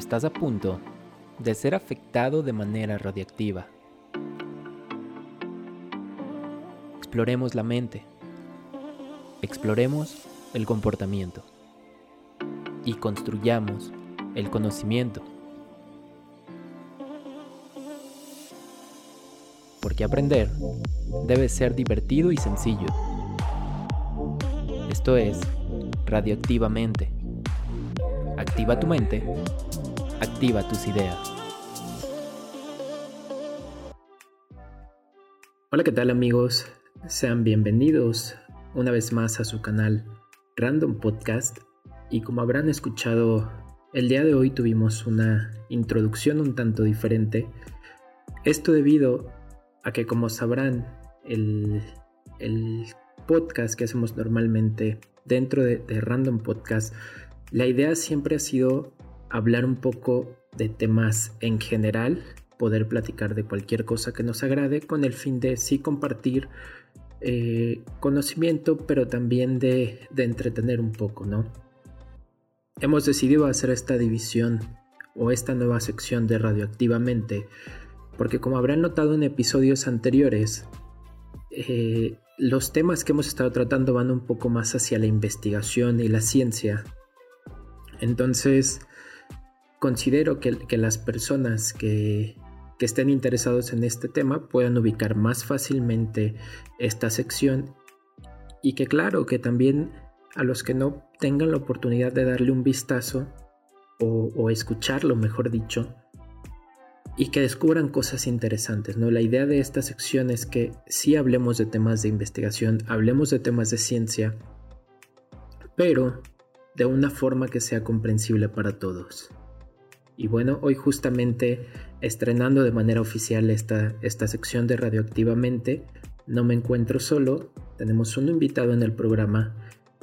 Estás a punto de ser afectado de manera radiactiva. Exploremos la mente. Exploremos el comportamiento. Y construyamos el conocimiento. Porque aprender debe ser divertido y sencillo. Esto es radioactivamente. Activa tu mente Activa tus ideas. Hola, ¿qué tal amigos? Sean bienvenidos una vez más a su canal Random Podcast. Y como habrán escuchado, el día de hoy tuvimos una introducción un tanto diferente. Esto debido a que, como sabrán, el, podcast que hacemos normalmente dentro de Random Podcast, la idea siempre ha sido hablar un poco de temas en general, poder platicar de cualquier cosa que nos agrade con el fin de sí compartir eh, conocimiento, pero también de, de entretener un poco, ¿no? Hemos decidido hacer esta división o esta nueva sección de Radioactivamente, porque como habrán notado en episodios anteriores, eh, los temas que hemos estado tratando van un poco más hacia la investigación y la ciencia. Entonces, considero que, las personas que, estén interesados en este tema puedan ubicar más fácilmente esta sección y que claro, que también a los que no tengan la oportunidad de darle un vistazo o, escucharlo, mejor dicho, y que descubran cosas interesantes, ¿no? La idea de esta sección es que sí hablemos de temas de investigación, hablemos de temas de ciencia, pero de una forma que sea comprensible para todos. Y bueno, hoy justamente estrenando de manera oficial esta, esta sección de Radioactivamente, no me encuentro solo, tenemos un invitado en el programa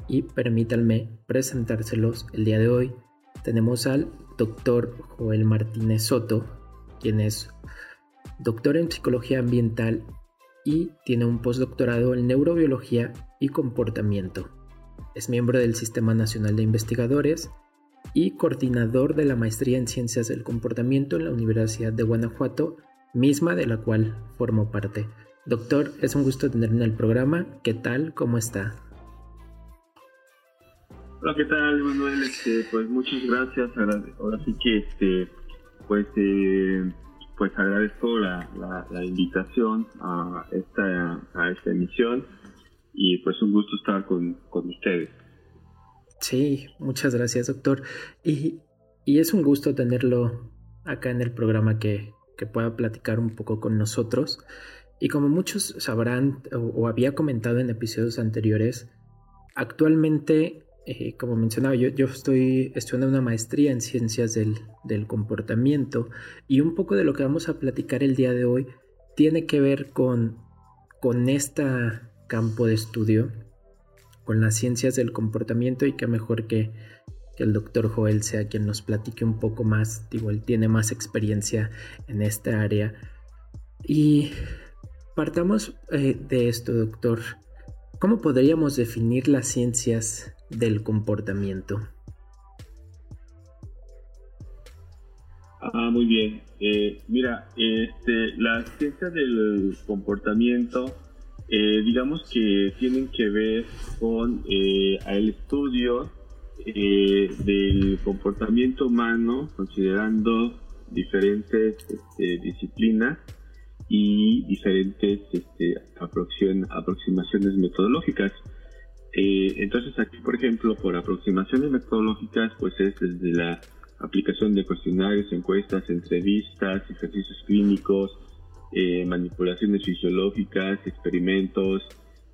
y permítanme presentárselos el día de hoy. Tenemos al doctor Joel Martínez Soto, quien es doctor en psicología ambiental y tiene un postdoctorado en neurobiología y comportamiento. Es miembro del Sistema Nacional de Investigadores y coordinador de la maestría en Ciencias del Comportamiento en la Universidad de Guanajuato, misma de la cual formo parte. Doctor, es un gusto tenerlo en el programa. ¿Qué tal? ¿Cómo está? Hola, ¿qué tal, Manuel? Este, pues muchas gracias. Ahora sí que, este, pues, eh, pues agradezco la, invitación a esta, a esta emisión y pues un gusto estar con, con ustedes. Sí, muchas gracias, doctor. Y, es un gusto tenerlo acá en el programa que, pueda platicar un poco con nosotros. Y como muchos sabrán o, había comentado en episodios anteriores, actualmente, eh, como mencionaba, yo, yo, estoy estudiando una maestría en ciencias del, del, comportamiento y un poco de lo que vamos a platicar el día de hoy tiene que ver con, con este campo de estudio con las ciencias del comportamiento y que mejor que, el doctor Joel sea quien nos platique un poco más, digo, él tiene más experiencia en esta área. Y partamos eh, de esto, doctor. ¿Cómo podríamos definir las ciencias del comportamiento? Ah, muy bien. Eh, mira, este, las ciencias del comportamiento eh, digamos que tienen que ver con eh, el estudio eh, del comportamiento humano, considerando diferentes este, disciplinas y diferentes este, aproximaciones metodológicas. entonces aquí, por ejemplo, por aproximaciones metodológicas, pues es desde la aplicación de cuestionarios, encuestas, entrevistas, ejercicios clínicos, eh, manipulaciones fisiológicas, experimentos,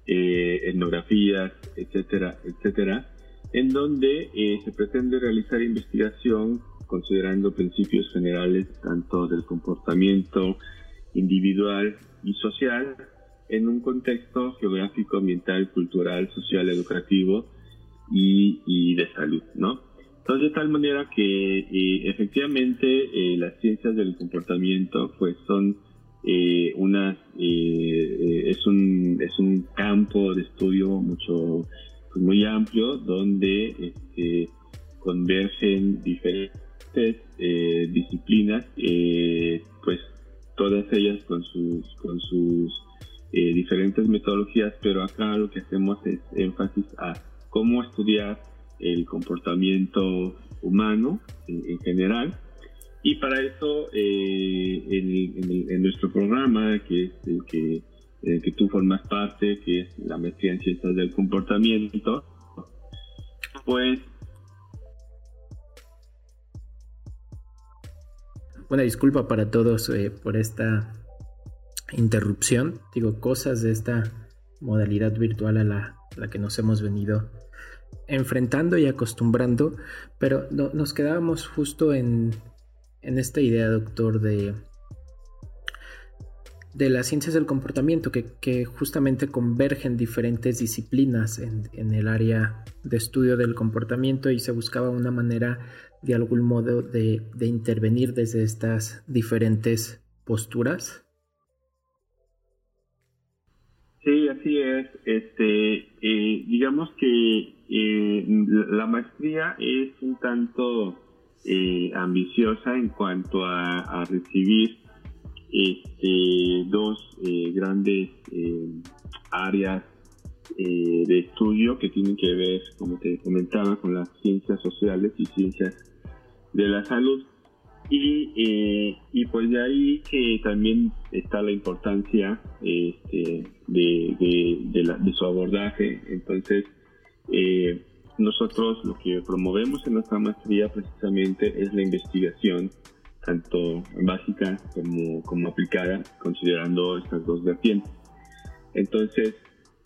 eh, etnografías, etcétera, etcétera, en donde eh, se pretende realizar investigación considerando principios generales tanto del comportamiento individual y social en un contexto geográfico, ambiental, cultural, social, educativo y, de salud, ¿no? Entonces, de tal manera que efectivamente las ciencias del comportamiento pues son eh, una, eh, eh, es, un, es un campo de estudio mucho pues muy amplio donde este, convergen diferentes eh, disciplinas, eh, pues todas ellas con sus, con sus diferentes metodologías, pero acá lo que hacemos es énfasis a cómo estudiar el comportamiento humano en, general. Y para eso, en, nuestro programa, que es el que, que tú formas parte, que es la maestría en ciencias del comportamiento, pues Una disculpa para todos eh, por esta interrupción. Digo, cosas de esta modalidad virtual a la, que nos hemos venido enfrentando y acostumbrando. Pero nos quedábamos justo en, esta idea, doctor, de, de las ciencias del comportamiento, que, justamente convergen diferentes disciplinas en, en, el área de estudio del comportamiento y se buscaba una manera de algún modo de, intervenir desde estas diferentes posturas? Sí, así es. Este, eh, digamos que eh, la maestría es un tanto eh, ambiciosa en cuanto a, recibir este, dos grandes áreas de estudio que tienen que ver, como te comentaba, con las ciencias sociales y ciencias de la salud. Y, eh, y pues de ahí que también está la importancia este, de, de, su abordaje. Entonces, eh, nosotros lo que promovemos en nuestra maestría precisamente es la investigación, tanto básica como, como aplicada, considerando estas dos vertientes. Entonces,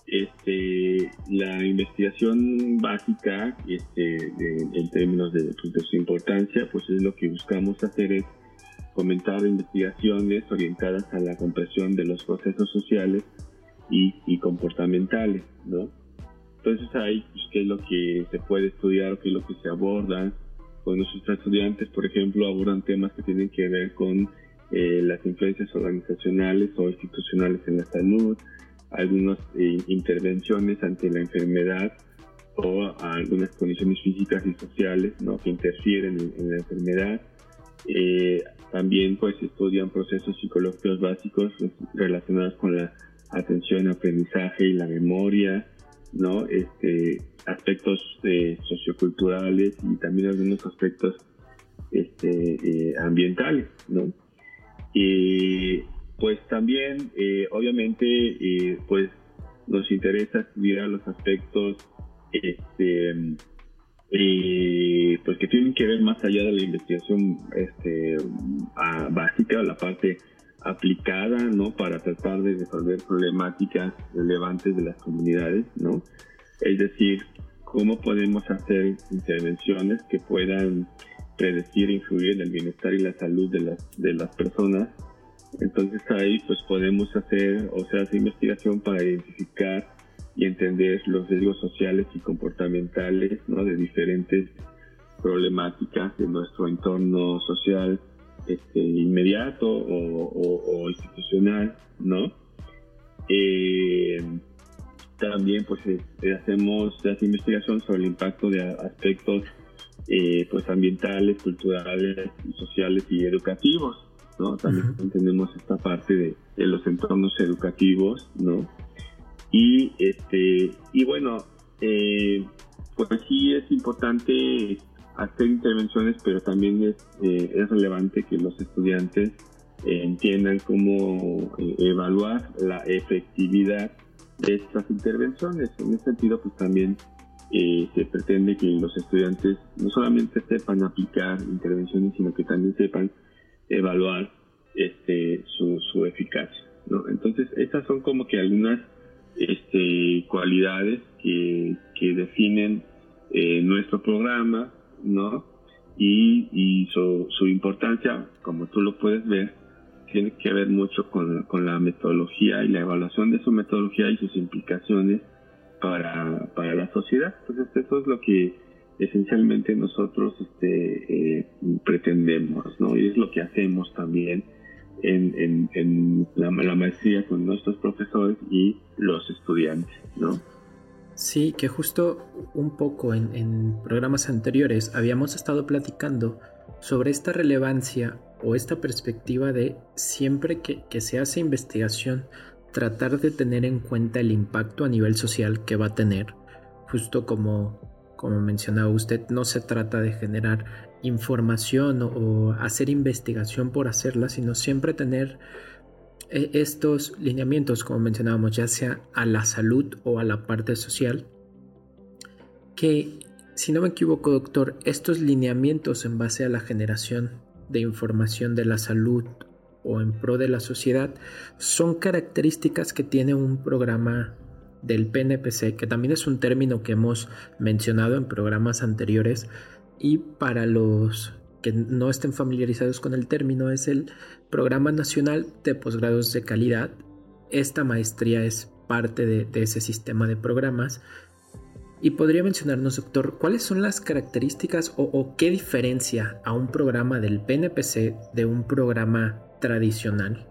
este, la investigación básica este, en términos de, pues, de, su importancia, pues es lo que buscamos hacer es fomentar investigaciones orientadas a la comprensión de los procesos sociales y, comportamentales, ¿no? Entonces ahí, pues, ¿qué es lo que se puede estudiar qué es lo que se aborda? Con nuestros estudiantes, por ejemplo, abordan temas que tienen que ver con eh, las influencias organizacionales o institucionales en la salud, algunas eh, intervenciones ante la enfermedad o algunas condiciones físicas y sociales ¿no? que interfieren en, la enfermedad. Eh, también pues estudian procesos psicológicos básicos relacionados con la atención, aprendizaje y la memoria, ¿no? Este, aspectos eh, socioculturales y también algunos aspectos este, ambientales, ¿no? pues también, eh, obviamente, eh, pues nos interesa estudiar los aspectos este, eh, pues que tienen que ver más allá de la investigación este, básica, la parte aplicada, ¿no? Para tratar de resolver problemáticas relevantes de las comunidades, ¿no? Es decir, cómo podemos hacer intervenciones que puedan predecir e influir en el bienestar y la salud de las, de las personas entonces ahí pues podemos hacer, o sea, hacer investigación para identificar y entender los riesgos sociales y comportamentales ¿no? de diferentes problemáticas de nuestro entorno social este, inmediato o, institucional, ¿no? Eh, también pues eh, hacemos hace investigación sobre el impacto de aspectos eh, pues ambientales, culturales, sociales y educativos. También tenemos esta parte de, los entornos educativos, ¿no? Y, este, y bueno, eh, pues sí es importante hacer intervenciones, pero también es, eh, es relevante que los estudiantes eh, entiendan cómo evaluar la efectividad de estas intervenciones. En ese sentido, pues también se pretende que los estudiantes no solamente sepan aplicar intervenciones, sino que también sepan evaluar este, su, su eficacia. Entonces, estas son como que algunas este, cualidades que, que definen eh, nuestro programa, ¿no? Y, su, importancia, como tú lo puedes ver, tiene que ver mucho con, la metodología y la evaluación de su metodología y sus implicaciones para, para la sociedad. Entonces, eso es lo que esencialmente nosotros este, eh, pretendemos, ¿no? Y es lo que hacemos también en, en, la, maestría con nuestros profesores y los estudiantes, ¿no? Sí, que justo un poco en, programas anteriores habíamos estado platicando sobre esta relevancia o esta perspectiva de siempre que, que se hace investigación, tratar de tener en cuenta el impacto a nivel social que va a tener, justo como, como mencionaba usted, no se trata de generar información o, hacer investigación por hacerla, sino siempre tener estos lineamientos, como mencionábamos, ya sea a la salud o a la parte social, que, si no me equivoco, doctor, estos lineamientos en base a la generación de información de la salud o en pro de la sociedad son características que tiene un programa del PNPC, que también es un término que hemos mencionado en programas anteriores y para los que no estén familiarizados con el término es el Programa Nacional de Posgrados de Calidad. Esta maestría es parte de, ese sistema de programas. Y podría mencionarnos, doctor, cuáles son las características o, qué diferencia a un programa del PNPC de un programa tradicional?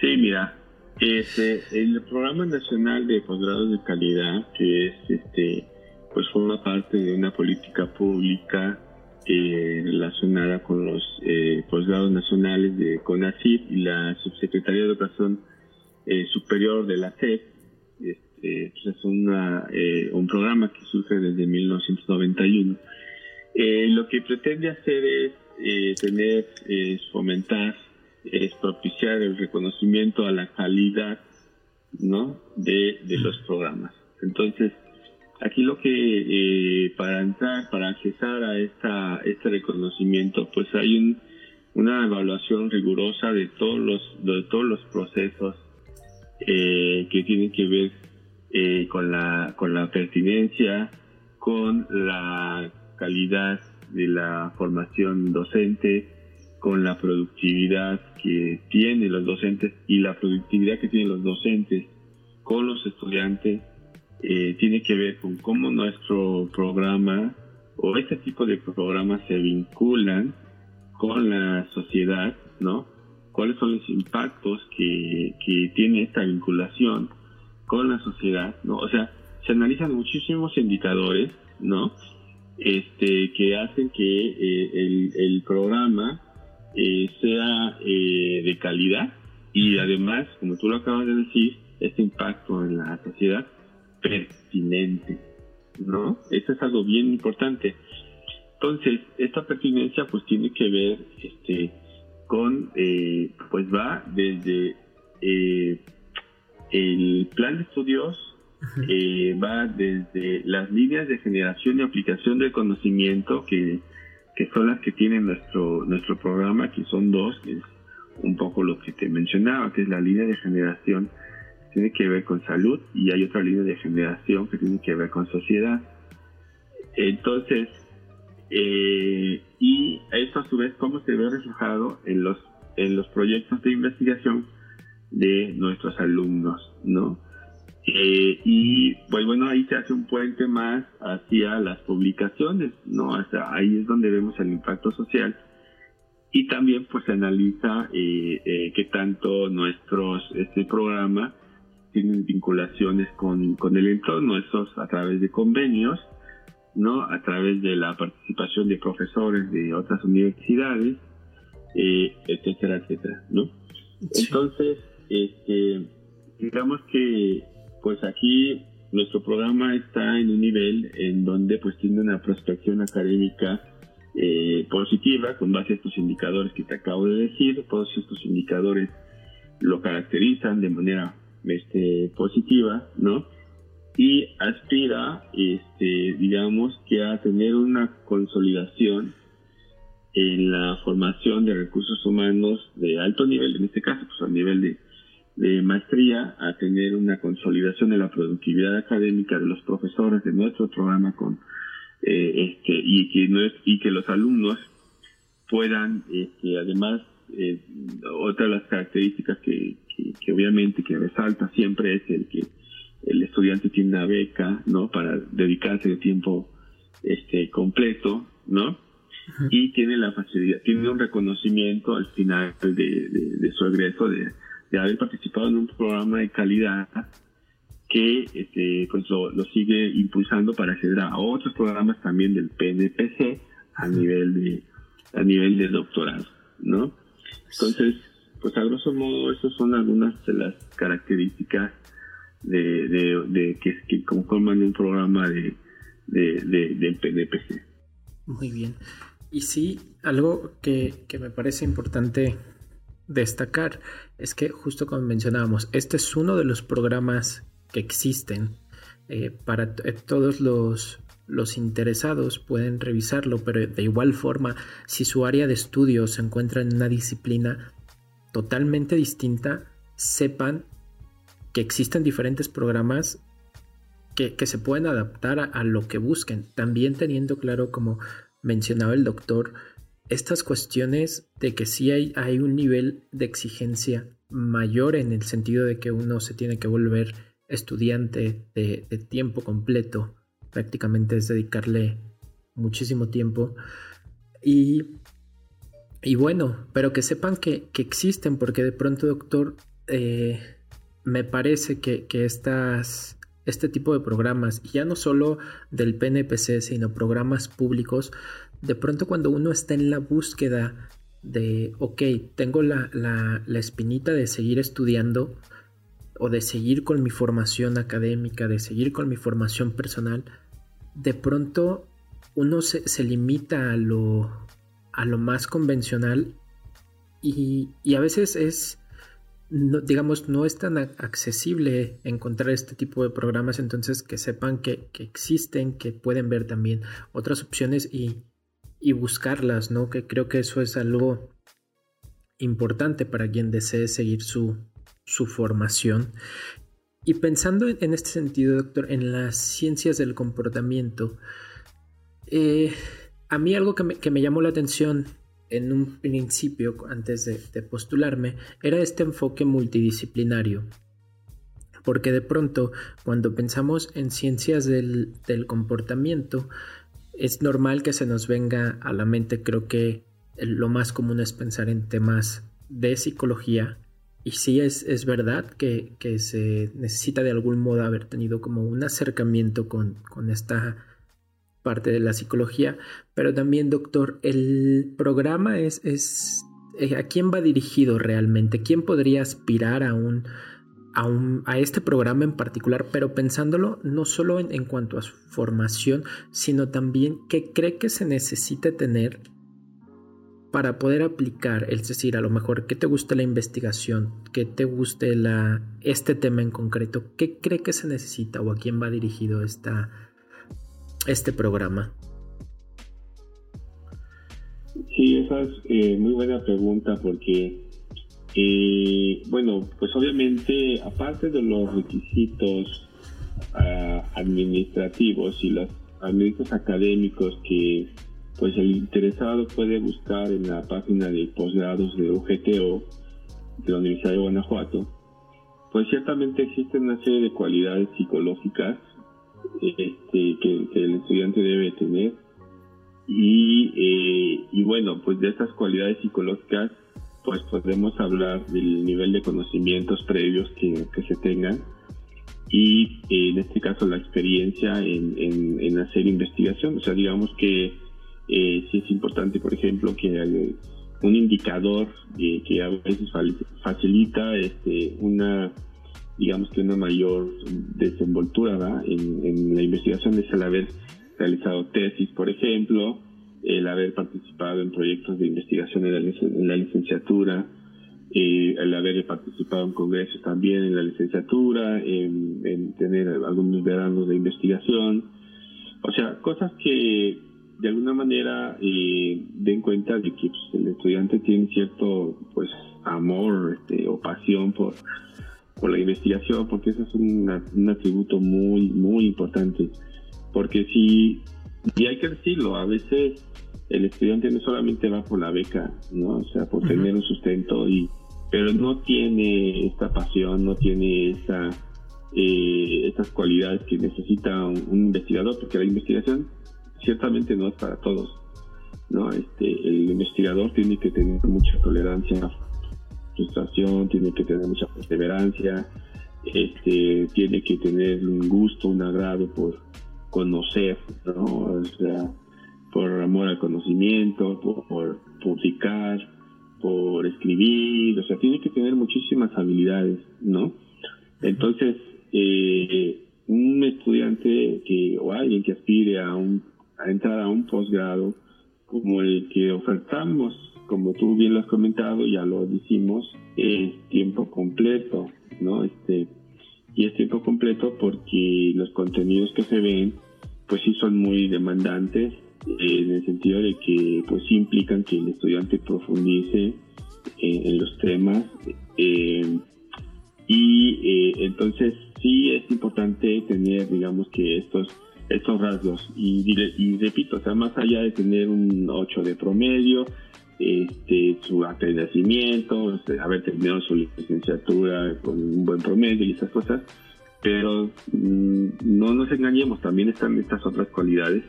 Sí, mira, este, el Programa Nacional de Posgrados de Calidad, que es este, pues forma parte de una política pública eh, relacionada con los eh, posgrados nacionales de CONACYT y la Subsecretaría de Educación eh, Superior de la SED. Este, pues es una, eh, un programa que surge desde 1991 eh, lo que pretende hacer es tener, fomentar, es propiciar el reconocimiento a la calidad ¿no? de, los programas. Entonces, aquí lo que eh, para entrar, para accesar a esta, este reconocimiento, pues hay una evaluación rigurosa de todos los, de todos los procesos que tienen que ver con, la, con la pertinencia, con la calidad de la formación docente, con la productividad que tienen los docentes y la productividad que tienen los docentes con los estudiantes, eh, tiene que ver con cómo nuestro programa o este tipo de programas se vinculan con la sociedad, ¿no? ¿Cuáles son los impactos que, que tiene esta vinculación con la sociedad, ¿no? O sea, se analizan muchísimos indicadores, ¿no? este, que hacen que eh, el, programa eh, sea eh, de calidad y además, como tú lo acabas de decir, este impacto en la sociedad pertinente, ¿no? Eso es algo bien importante. Entonces, esta pertinencia pues tiene que ver este, con, pues va desde el plan de estudios eh, va desde las líneas de generación y aplicación del conocimiento, que, son las que tiene nuestro, nuestro programa, que son dos, que es un poco lo que te mencionaba, que es la línea de generación que tiene que ver con salud y hay otra línea de generación que tiene que ver con sociedad. Entonces, eh, y esto a su vez, ¿cómo se ve reflejado en los, en los proyectos de investigación de nuestros alumnos, ¿no? Eh, y pues bueno, ahí se hace un puente más hacia las publicaciones, ¿no? Hasta ahí es donde vemos el impacto social. Y también pues se analiza eh, eh, qué tanto nuestros, este programa tienen vinculaciones con, con el entorno, esos a través de convenios, ¿no? A través de la participación de profesores de otras universidades, eh, etcétera, etcétera, ¿no? Entonces, este, digamos que pues aquí nuestro programa está en un nivel en donde pues tiene una prospección académica eh, positiva con base a estos indicadores que te acabo de decir. Todos estos indicadores lo caracterizan de manera este, positiva, ¿no? Y aspira, este, digamos, que a tener una consolidación en la formación de recursos humanos de alto nivel, en este caso, pues a nivel de de maestría a tener una consolidación de la productividad académica de los profesores de nuestro programa con eh, este y que no es, y que los alumnos puedan este, además eh, otra de las características que, que, obviamente que resalta siempre es el que el estudiante tiene una beca no para dedicarse de tiempo este completo no y tiene la facilidad tiene un reconocimiento al final de, de su egreso de de haber participado en un programa de calidad que este, pues lo, sigue impulsando para acceder a otros programas también del PNPC a nivel de a nivel de doctorado, ¿no? Entonces, pues a grosso modo, esas son algunas de las características de, de, que, conforman un programa de, de, del PNPC. Muy bien. Y sí, algo que, que me parece importante destacar es que justo como mencionábamos, este es uno de los programas que existen. Eh, para eh, todos los, los interesados pueden revisarlo, pero de igual forma, si su área de estudio se encuentra en una disciplina totalmente distinta, sepan que existen diferentes programas que, se pueden adaptar a, lo que busquen. También teniendo claro, como mencionaba el doctor, estas cuestiones de que sí hay, hay un nivel de exigencia mayor en el sentido de que uno se tiene que volver estudiante de, tiempo completo, prácticamente es dedicarle muchísimo tiempo. Y, y bueno, pero que sepan que, existen, porque de pronto, doctor, eh, me parece que, que estas este tipo de programas, ya no solo del PNPC, sino programas públicos, de pronto cuando uno está en la búsqueda de, ok, tengo la, la, espinita de seguir estudiando o de seguir con mi formación académica, de seguir con mi formación personal, de pronto uno se, se limita a lo, a lo más convencional y, y a veces es digamos, no es tan accesible encontrar este tipo de programas, entonces que sepan que, existen, que pueden ver también otras opciones y, buscarlas, ¿no? Que creo que eso es algo importante para quien desee seguir su, formación. Y pensando en este sentido, doctor, en las ciencias del comportamiento, eh, a mí algo que me, que me llamó la atención en un principio, antes de, postularme, era este enfoque multidisciplinario. Porque de pronto, cuando pensamos en ciencias del, comportamiento, es normal que se nos venga a la mente, creo que lo más común es pensar en temas de psicología. Y sí es, es verdad que, se necesita de algún modo haber tenido como un acercamiento con, con esta parte de la psicología, pero también, doctor, el programa es, es eh, ¿a quién va dirigido realmente? ¿Quién podría aspirar a un, a, un, a este programa en particular? Pero pensándolo no solo en, en cuanto a su formación, sino también qué cree que se necesite tener para poder aplicar, es decir, a lo mejor qué te guste la investigación, qué te guste la, este tema en concreto, qué cree que se necesita o a quién va dirigido esta, este programa? Sí, esa es eh, muy buena pregunta porque, eh, bueno, pues obviamente, aparte de los requisitos ah, administrativos y los administrativos académicos que pues el interesado puede buscar en la página de posgrados de UGTO de la Universidad de Guanajuato, pues ciertamente existen una serie de cualidades psicológicas este, que, el estudiante debe tener. Y, eh, y bueno, pues de estas cualidades psicológicas, pues podemos hablar del nivel de conocimientos previos que, se tengan y en este caso la experiencia en, en, hacer investigación. O sea, digamos que eh, sí es importante, por ejemplo, que hay un indicador eh, que a veces facilita este, una digamos que una mayor desenvoltura En, la investigación es el haber realizado tesis, por ejemplo, el haber participado en proyectos de investigación en la, licenciatura, eh, el haber participado en congresos también en la licenciatura, en, tener algunos veranos de investigación, o sea, cosas que de alguna manera eh, den cuenta de que pues, el estudiante tiene cierto pues amor este, o pasión por por la investigación, porque eso es un atributo muy, muy importante. Porque si, y hay que decirlo, a veces el estudiante no solamente va por la beca, ¿no? O sea, por tener un sustento, y, pero no tiene esta pasión, no tiene esa, eh, estas cualidades que necesita un, investigador, porque la investigación ciertamente no es para todos. ¿no? Este, el investigador tiene que tener mucha tolerancia frustración, tiene que tener mucha perseverancia, este, tiene que tener un gusto, un agrado por conocer, ¿no? O sea, por amor al conocimiento, por, publicar, por escribir, o sea, tiene que tener muchísimas habilidades, ¿no? Entonces, eh, un estudiante que o alguien que aspire a, un, a entrar a un posgrado como el que ofertamos, como tú bien lo has comentado, ya lo decimos, es tiempo completo, ¿no? Este, y es tiempo completo porque los contenidos que se ven, pues sí son muy demandantes, en el sentido de que pues implican que el estudiante profundice en los temas eh, y eh, entonces sí es importante tener digamos que estos estos rasgos y, y, repito, o sea, más allá de tener un 8 de promedio, este, su acta nacimiento, haber terminado su licenciatura con un buen promedio y esas cosas, pero mm, no nos engañemos, también están estas otras cualidades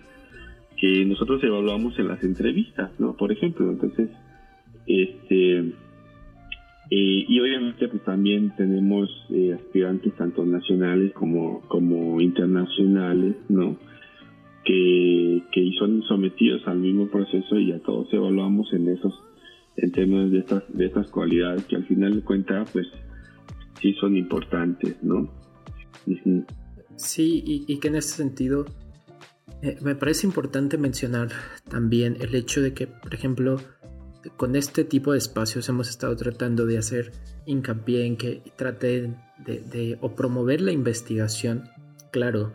que nosotros evaluamos en las entrevistas, ¿no? Por ejemplo, entonces, este, eh, y obviamente pues también tenemos eh, aspirantes tanto nacionales como, como internacionales, ¿no? Que, que son sometidos al mismo proceso y a todos evaluamos en esos, en temas de estas, de estas cualidades que al final de cuentas pues sí son importantes, ¿no? Sí, y, y que en ese sentido eh, me parece importante mencionar también el hecho de que, por ejemplo, con este tipo de espacios hemos estado tratando de hacer hincapié en que traten de, o promover la investigación, claro,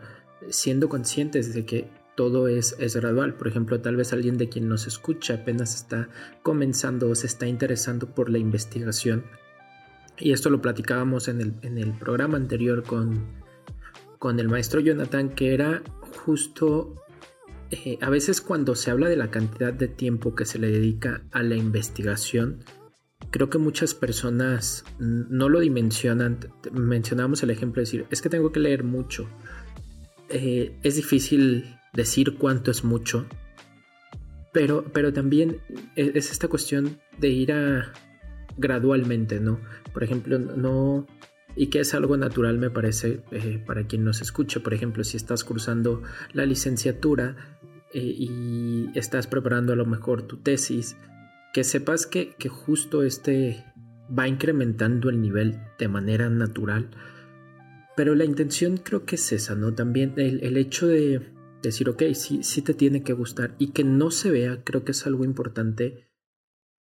siendo conscientes de que todo es, es, gradual. Por ejemplo, tal vez alguien de quien nos escucha apenas está comenzando o se está interesando por la investigación. Y esto lo platicábamos en el, en el programa anterior con, con el maestro Jonathan, que era justo eh, a veces cuando se habla de la cantidad de tiempo que se le dedica a la investigación, creo que muchas personas no lo dimensionan. Mencionamos el ejemplo de decir, es que tengo que leer mucho. Eh, es difícil decir cuánto es mucho, pero, pero también e-, es esta cuestión de ir gradualmente, ¿no? Por ejemplo, no, y que es algo natural me parece eh, para quien nos escucha. Por ejemplo, si estás cursando la licenciatura eh, y estás preparando a lo mejor tu tesis, que sepas que, justo este va incrementando el nivel de manera natural. Pero la intención creo que es esa, ¿no? También el, hecho de decir, ok, sí, sí te tiene que gustar y que no se vea, creo que es algo importante,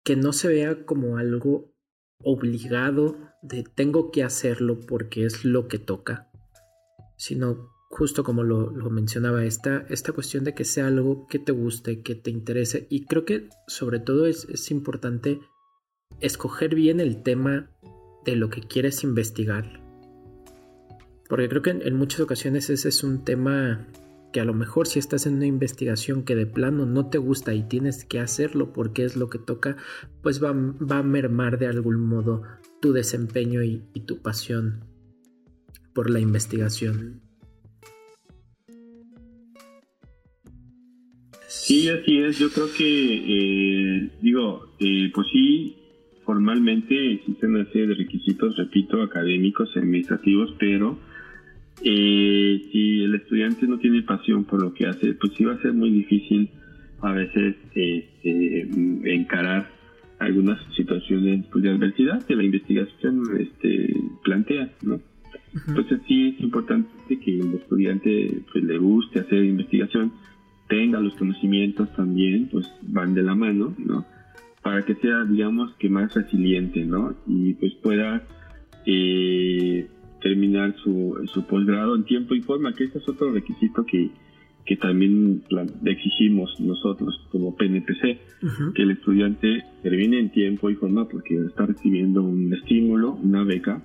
que no se vea como algo obligado de tengo que hacerlo porque es lo que toca, sino justo como lo, mencionaba, esta, esta cuestión de que sea algo que te guste, que te interese. Y creo que sobre todo es, importante escoger bien el tema de lo que quieres investigar. Porque creo que en muchas ocasiones ese es un tema que a lo mejor si estás en una investigación que de plano no te gusta y tienes que hacerlo porque es lo que toca, pues va, a mermar de algún modo tu desempeño y, tu pasión por la investigación. Sí, así es. Yo creo que, eh, digo, eh, pues sí, formalmente existen una serie de requisitos, repito, académicos, administrativos, pero eh, si el estudiante no tiene pasión por lo que hace, pues sí va a ser muy difícil a veces este, encarar algunas situaciones pues, de adversidad que la investigación este, plantea, ¿no? Entonces sí es importante que el estudiante pues, le guste hacer investigación, tenga los conocimientos también, pues van de la mano, ¿no? Para que sea, digamos, que más resiliente, ¿no? Y pues pueda eh, terminar su, su posgrado en tiempo y forma, que este es otro requisito que, que también exigimos nosotros como PNPC, que el estudiante termine en tiempo y forma porque está recibiendo un estímulo, una beca,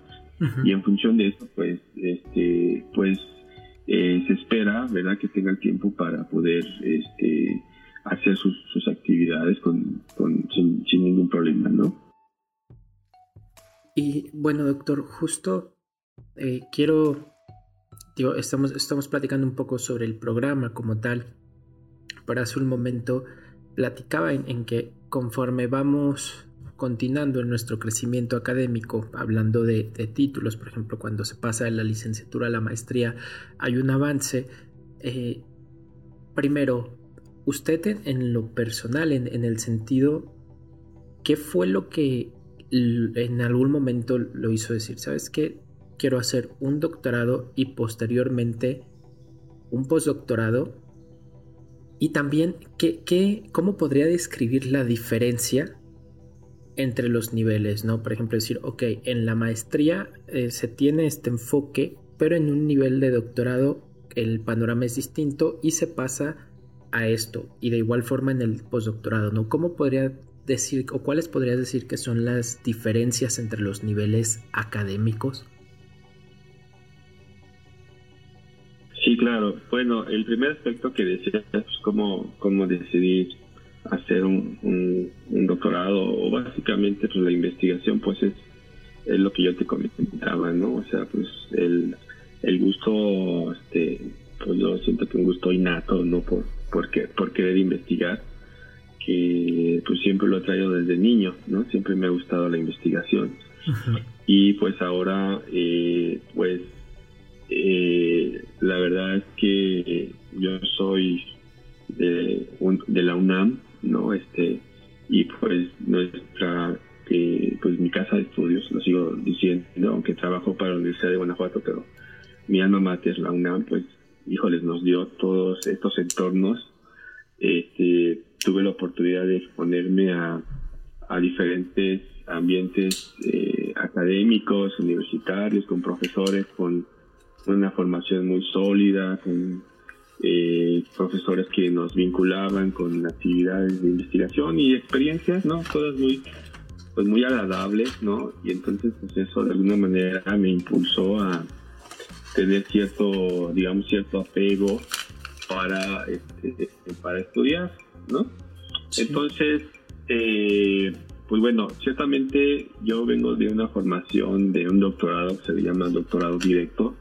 y en función de esto, pues, este, pues eh, se espera, ¿verdad?, que tenga el tiempo para poder este, hacer sus, sus actividades con, con sin, sin ningún problema, ¿no? Y bueno, doctor, justo eh, quiero, estamos, platicando un poco sobre el programa como tal. Para hace un momento platicaba en, que conforme vamos continuando en nuestro crecimiento académico, hablando de, títulos, por ejemplo, cuando se pasa de la licenciatura a la maestría, hay un avance. Eh, primero, usted en, lo personal, en, el sentido, ¿qué fue lo que en algún momento lo hizo decir? ¿Sabes qué? Quiero hacer un doctorado y posteriormente un postdoctorado. Y también, ¿qué, qué, ¿cómo podría describir la diferencia entre los niveles, ¿no? Por ejemplo, decir, ok, en la maestría eh, se tiene este enfoque, pero en un nivel de doctorado el panorama es distinto y se pasa a esto. Y de igual forma en el postdoctorado. ¿Cómo podría decir, o cuáles podrías decir que son las diferencias entre los niveles académicos? Sí, claro. Bueno, el primer aspecto que decías es cómo, cómo decidir hacer un, un, doctorado o básicamente pues la investigación pues es, es, lo que yo te comentaba, ¿no? O sea, pues el, el gusto, este, pues yo siento que un gusto innato, ¿no? Por, por, querer investigar, que pues siempre lo he traído desde niño, ¿no? Siempre me ha gustado la investigación. Y pues ahora, eh, pues eh, la verdad es que yo soy de, de la UNAM, ¿no? Este, y pues nuestra, eh, pues mi casa de estudios, lo sigo diciendo, aunque trabajo para la Universidad de Guanajuato, pero mi alma mater, la UNAM, pues, híjoles, nos dio todos estos entornos. Este, tuve la oportunidad de exponerme a, a diferentes ambientes eh, académicos, universitarios, con profesores, con una formación muy sólida, con eh, profesores que nos vinculaban con actividades de investigación y experiencias, ¿no? Todas muy, pues muy agradables, ¿no? Y entonces, pues eso de alguna manera me impulsó a tener cierto, digamos, cierto apego para, este, para estudiar, ¿no? Entonces, eh, pues bueno, ciertamente yo vengo de una formación de un doctorado que se llama doctorado directo,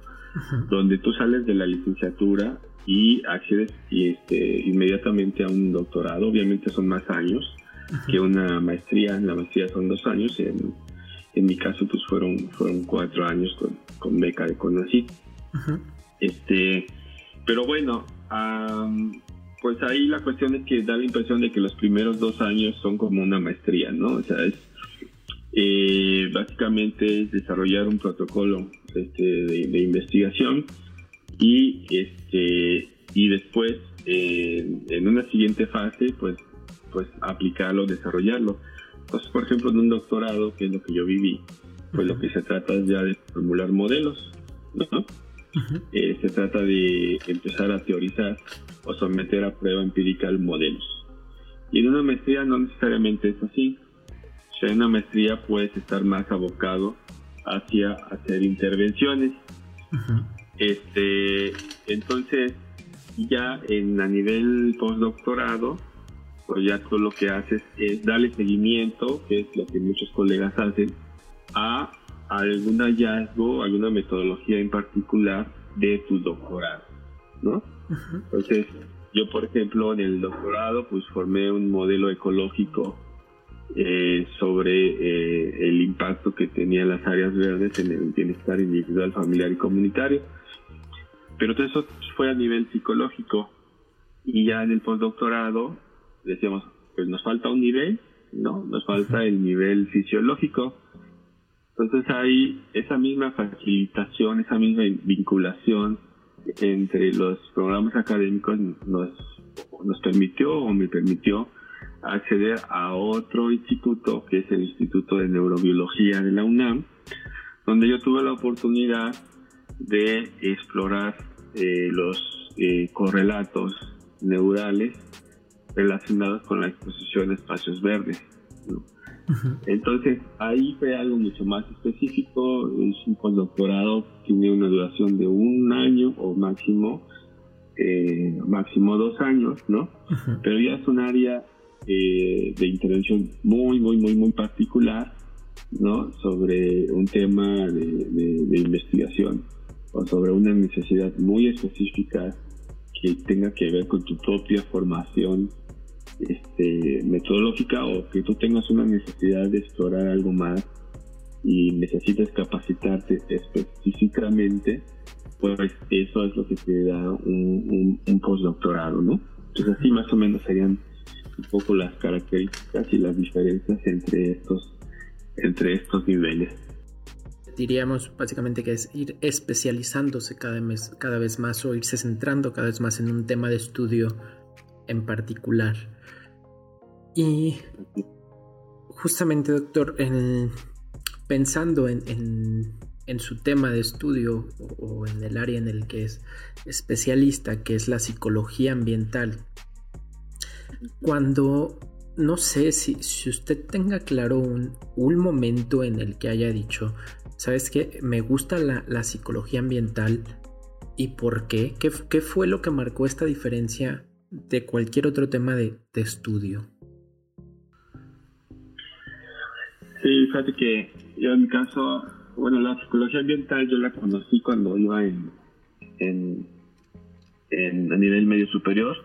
donde tú sales de la licenciatura y accedes este, inmediatamente a un doctorado. Obviamente son más años que una maestría. La maestría son dos años. En, en mi caso, pues fueron, fueron cuatro años con, con beca de CONACYT. Este, pero bueno, pues ahí la cuestión es que da la impresión de que los primeros dos años son como una maestría, ¿no? O sea, es eh, básicamente es desarrollar un protocolo este, de investigación y este y después eh, en una siguiente fase pues pues aplicarlo desarrollarlo. Entonces por ejemplo en un doctorado que es lo que yo viví pues lo que se trata es ya de formular modelos ¿no? Eh, se trata de empezar a teorizar o someter a prueba empírica modelos. Y en una maestría no necesariamente es así. O sea, en una maestría puedes estar más abocado hacia hacer intervenciones. Este, entonces, ya en a nivel postdoctorado, pues ya tú lo que haces es darle seguimiento, que es lo que muchos colegas hacen, a algún hallazgo, alguna metodología en particular de tu doctorado, ¿no? Entonces, yo por ejemplo en el doctorado pues formé un modelo ecológico eh, sobre eh, el impacto que tenían las áreas verdes en el bienestar individual, familiar y comunitario. Pero todo eso fue a nivel psicológico. Y ya en el postdoctorado decíamos, pues nos falta un nivel, ¿no? Nos falta el nivel fisiológico. Entonces hay esa misma facilitación, esa misma vinculación entre los programas académicos nos, nos permitió o me permitió acceder a otro instituto, que es el Instituto de Neurobiología de la UNAM, donde yo tuve la oportunidad de explorar eh, los eh, correlatos neurales relacionados con la exposición a espacios verdes. Entonces, ahí fue algo mucho más específico. Es un postdoctorado, tiene una duración de un año o máximo, eh, máximo dos años, ¿no? Pero ya es un área de intervención muy, muy, muy, muy particular, ¿no? Sobre un tema de investigación o sobre una necesidad muy específica que tenga que ver con tu propia formación este, metodológica o que tú tengas una necesidad de explorar algo más y necesitas capacitarte específicamente, pues eso es lo que te da un, un, postdoctorado, ¿no? Entonces así más o menos serían un poco las características y las diferencias entre estos, entre estos niveles. Diríamos básicamente que es ir especializándose cada vez, cada vez más o irse centrando cada vez más en un tema de estudio en particular. Y justamente, doctor, pensando en, su tema de estudio o, en el área en el que es especialista, que es la psicología ambiental, cuando, no sé si, usted tenga claro un, momento en el que haya dicho, ¿sabes qué? Me gusta la, psicología ambiental y por qué? qué, qué fue lo que marcó esta diferencia de cualquier otro tema de, estudio. Sí, fíjate que yo en mi caso, bueno, la psicología ambiental yo la conocí cuando iba en, en, a nivel medio superior,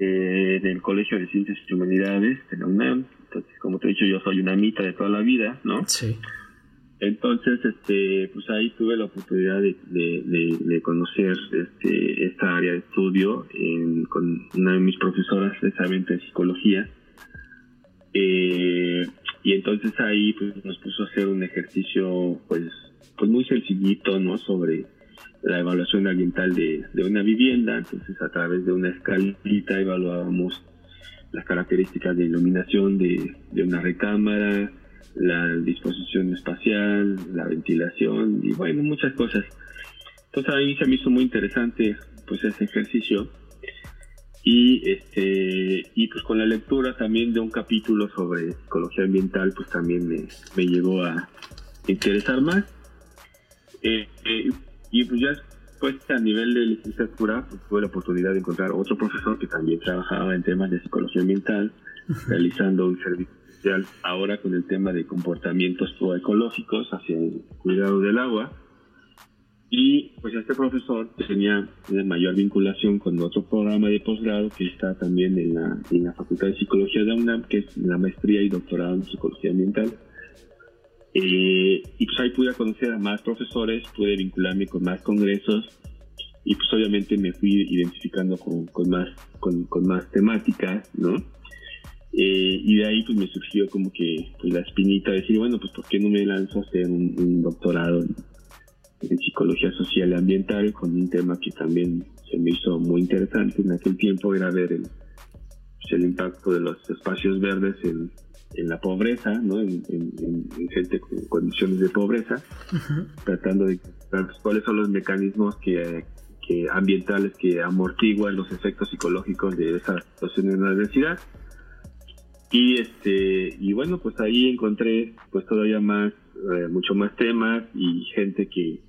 eh, en el Colegio de Ciencias y Humanidades de la UNAM. Entonces, como te he dicho, yo soy una mitad de toda la vida, ¿no? Sí. Entonces, este, pues ahí tuve la oportunidad de, conocer este, esta área de estudio con una de mis profesoras precisamente de psicología. Eh, y entonces ahí pues, nos puso a hacer un ejercicio pues, pues muy sencillito, ¿no? Sobre la evaluación ambiental de, de una vivienda. Entonces a través de una escalita evaluábamos las características de iluminación de, de una recámara, la disposición espacial, la ventilación y bueno, muchas cosas. Entonces ahí se me hizo muy interesante pues ese ejercicio y este y pues con la lectura también de un capítulo sobre psicología ambiental pues también me, me llegó a interesar más eh, eh, y pues ya pues a nivel de licenciatura pues, tuve la oportunidad de encontrar otro profesor que también trabajaba en temas de psicología ambiental realizando un servicio ahora con el tema de comportamientos ecológicos hacia el cuidado del agua. Y pues este profesor tenía una mayor vinculación con otro programa de posgrado que está también en la, en la Facultad de Psicología de UNAM, que es la maestría y doctorado en Psicología Ambiental. Eh, y pues ahí pude conocer a más profesores, pude vincularme con más congresos y pues obviamente me fui identificando con, más, con más temáticas, ¿no? Eh, y de ahí pues me surgió como que pues, la espinita de decir, bueno, pues ¿por qué no me lanzo a hacer un, doctorado en, psicología social y ambiental con un tema que también se me hizo muy interesante en aquel tiempo, era ver el, pues, el impacto de los espacios verdes en, en la pobreza, ¿no? En, gente con condiciones de pobreza, tratando de cuáles son los mecanismos que, que ambientales que amortiguan los efectos psicológicos de esa situación de la adversidad. Y este y bueno, pues ahí encontré pues todavía más, eh, mucho más temas y gente que,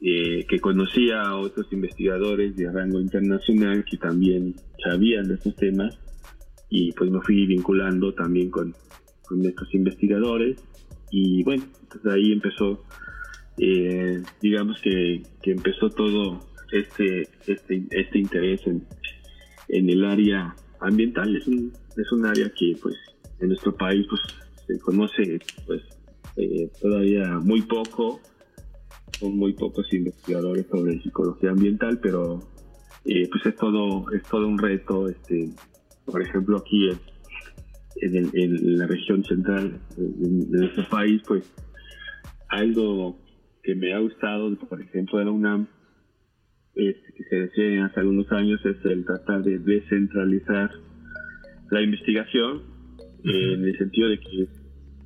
eh, que conocía a otros investigadores de rango internacional que también sabían de estos temas y pues me fui vinculando también con, con estos investigadores y bueno, pues ahí empezó, eh, digamos que, que empezó todo este, este, este interés en, en el área ambiental. Es un, es un área que pues en nuestro país pues se conoce pues eh, todavía muy poco son muy pocos investigadores sobre psicología ambiental pero eh, pues es todo es todo un reto este por ejemplo aquí en, en, la región central de, nuestro país pues algo que me ha gustado por ejemplo de la UNAM este, que se decía hace algunos años es el tratar de descentralizar la investigación en el sentido de que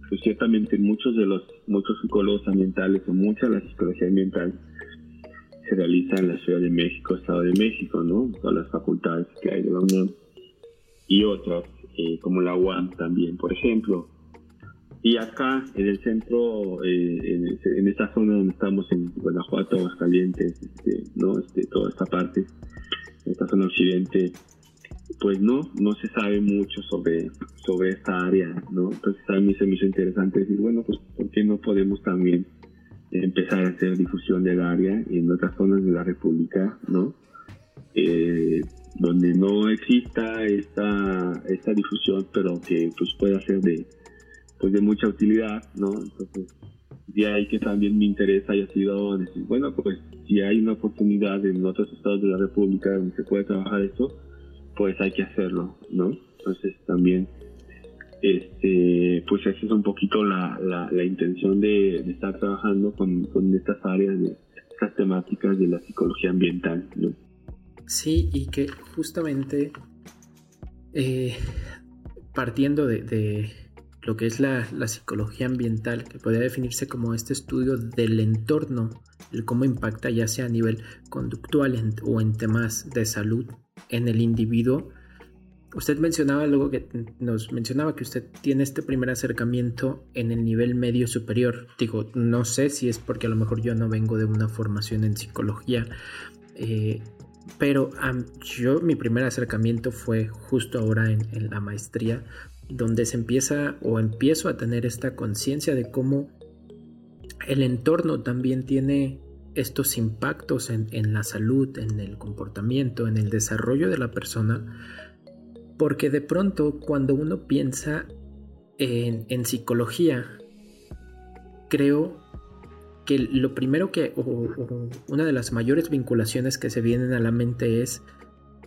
pues, ciertamente muchos de los muchos psicólogos ambientales o mucha de la psicología ambiental se realiza en la Ciudad de México, Estado de México, ¿no? Todas las facultades que hay de la UNAM y otras, eh, como la UAM también, por ejemplo. Y acá, en el centro, eh, en, esta zona donde estamos, en Guanajuato, Aguascalientes, este, ¿no? Este, toda esta parte, esta zona occidente, pues no, no se sabe mucho sobre, sobre esta área, ¿no? Entonces a mí se me hizo interesante decir, bueno, pues ¿por qué no podemos también empezar a hacer difusión del área en otras zonas de la República, ¿no? Eh, donde no exista esta, esta difusión, pero que pues pueda ser de, pues de mucha utilidad, ¿no? Entonces, de ahí que también mi interés haya sido bueno, pues si hay una oportunidad en otros estados de la República donde se puede trabajar esto, pues hay que hacerlo, ¿no? Entonces también, este, pues esa es un poquito la, la, intención de, estar trabajando con, con estas áreas, de estas temáticas de la psicología ambiental, ¿no? Sí, y que justamente eh, partiendo de, lo que es la, psicología ambiental, que podría definirse como este estudio del entorno, el cómo impacta ya sea a nivel conductual o en temas de salud en el individuo. Usted mencionaba algo que nos mencionaba que usted tiene este primer acercamiento en el nivel medio superior. Digo, no sé si es porque a lo mejor yo no vengo de una formación en psicología, eh, pero yo mi primer acercamiento fue justo ahora en, la maestría, donde se empieza o empiezo a tener esta conciencia de cómo el entorno también tiene estos impactos en, la salud, en el comportamiento, en el desarrollo de la persona, porque de pronto cuando uno piensa en, en psicología, creo que lo primero que, o, una de las mayores vinculaciones que se vienen a la mente es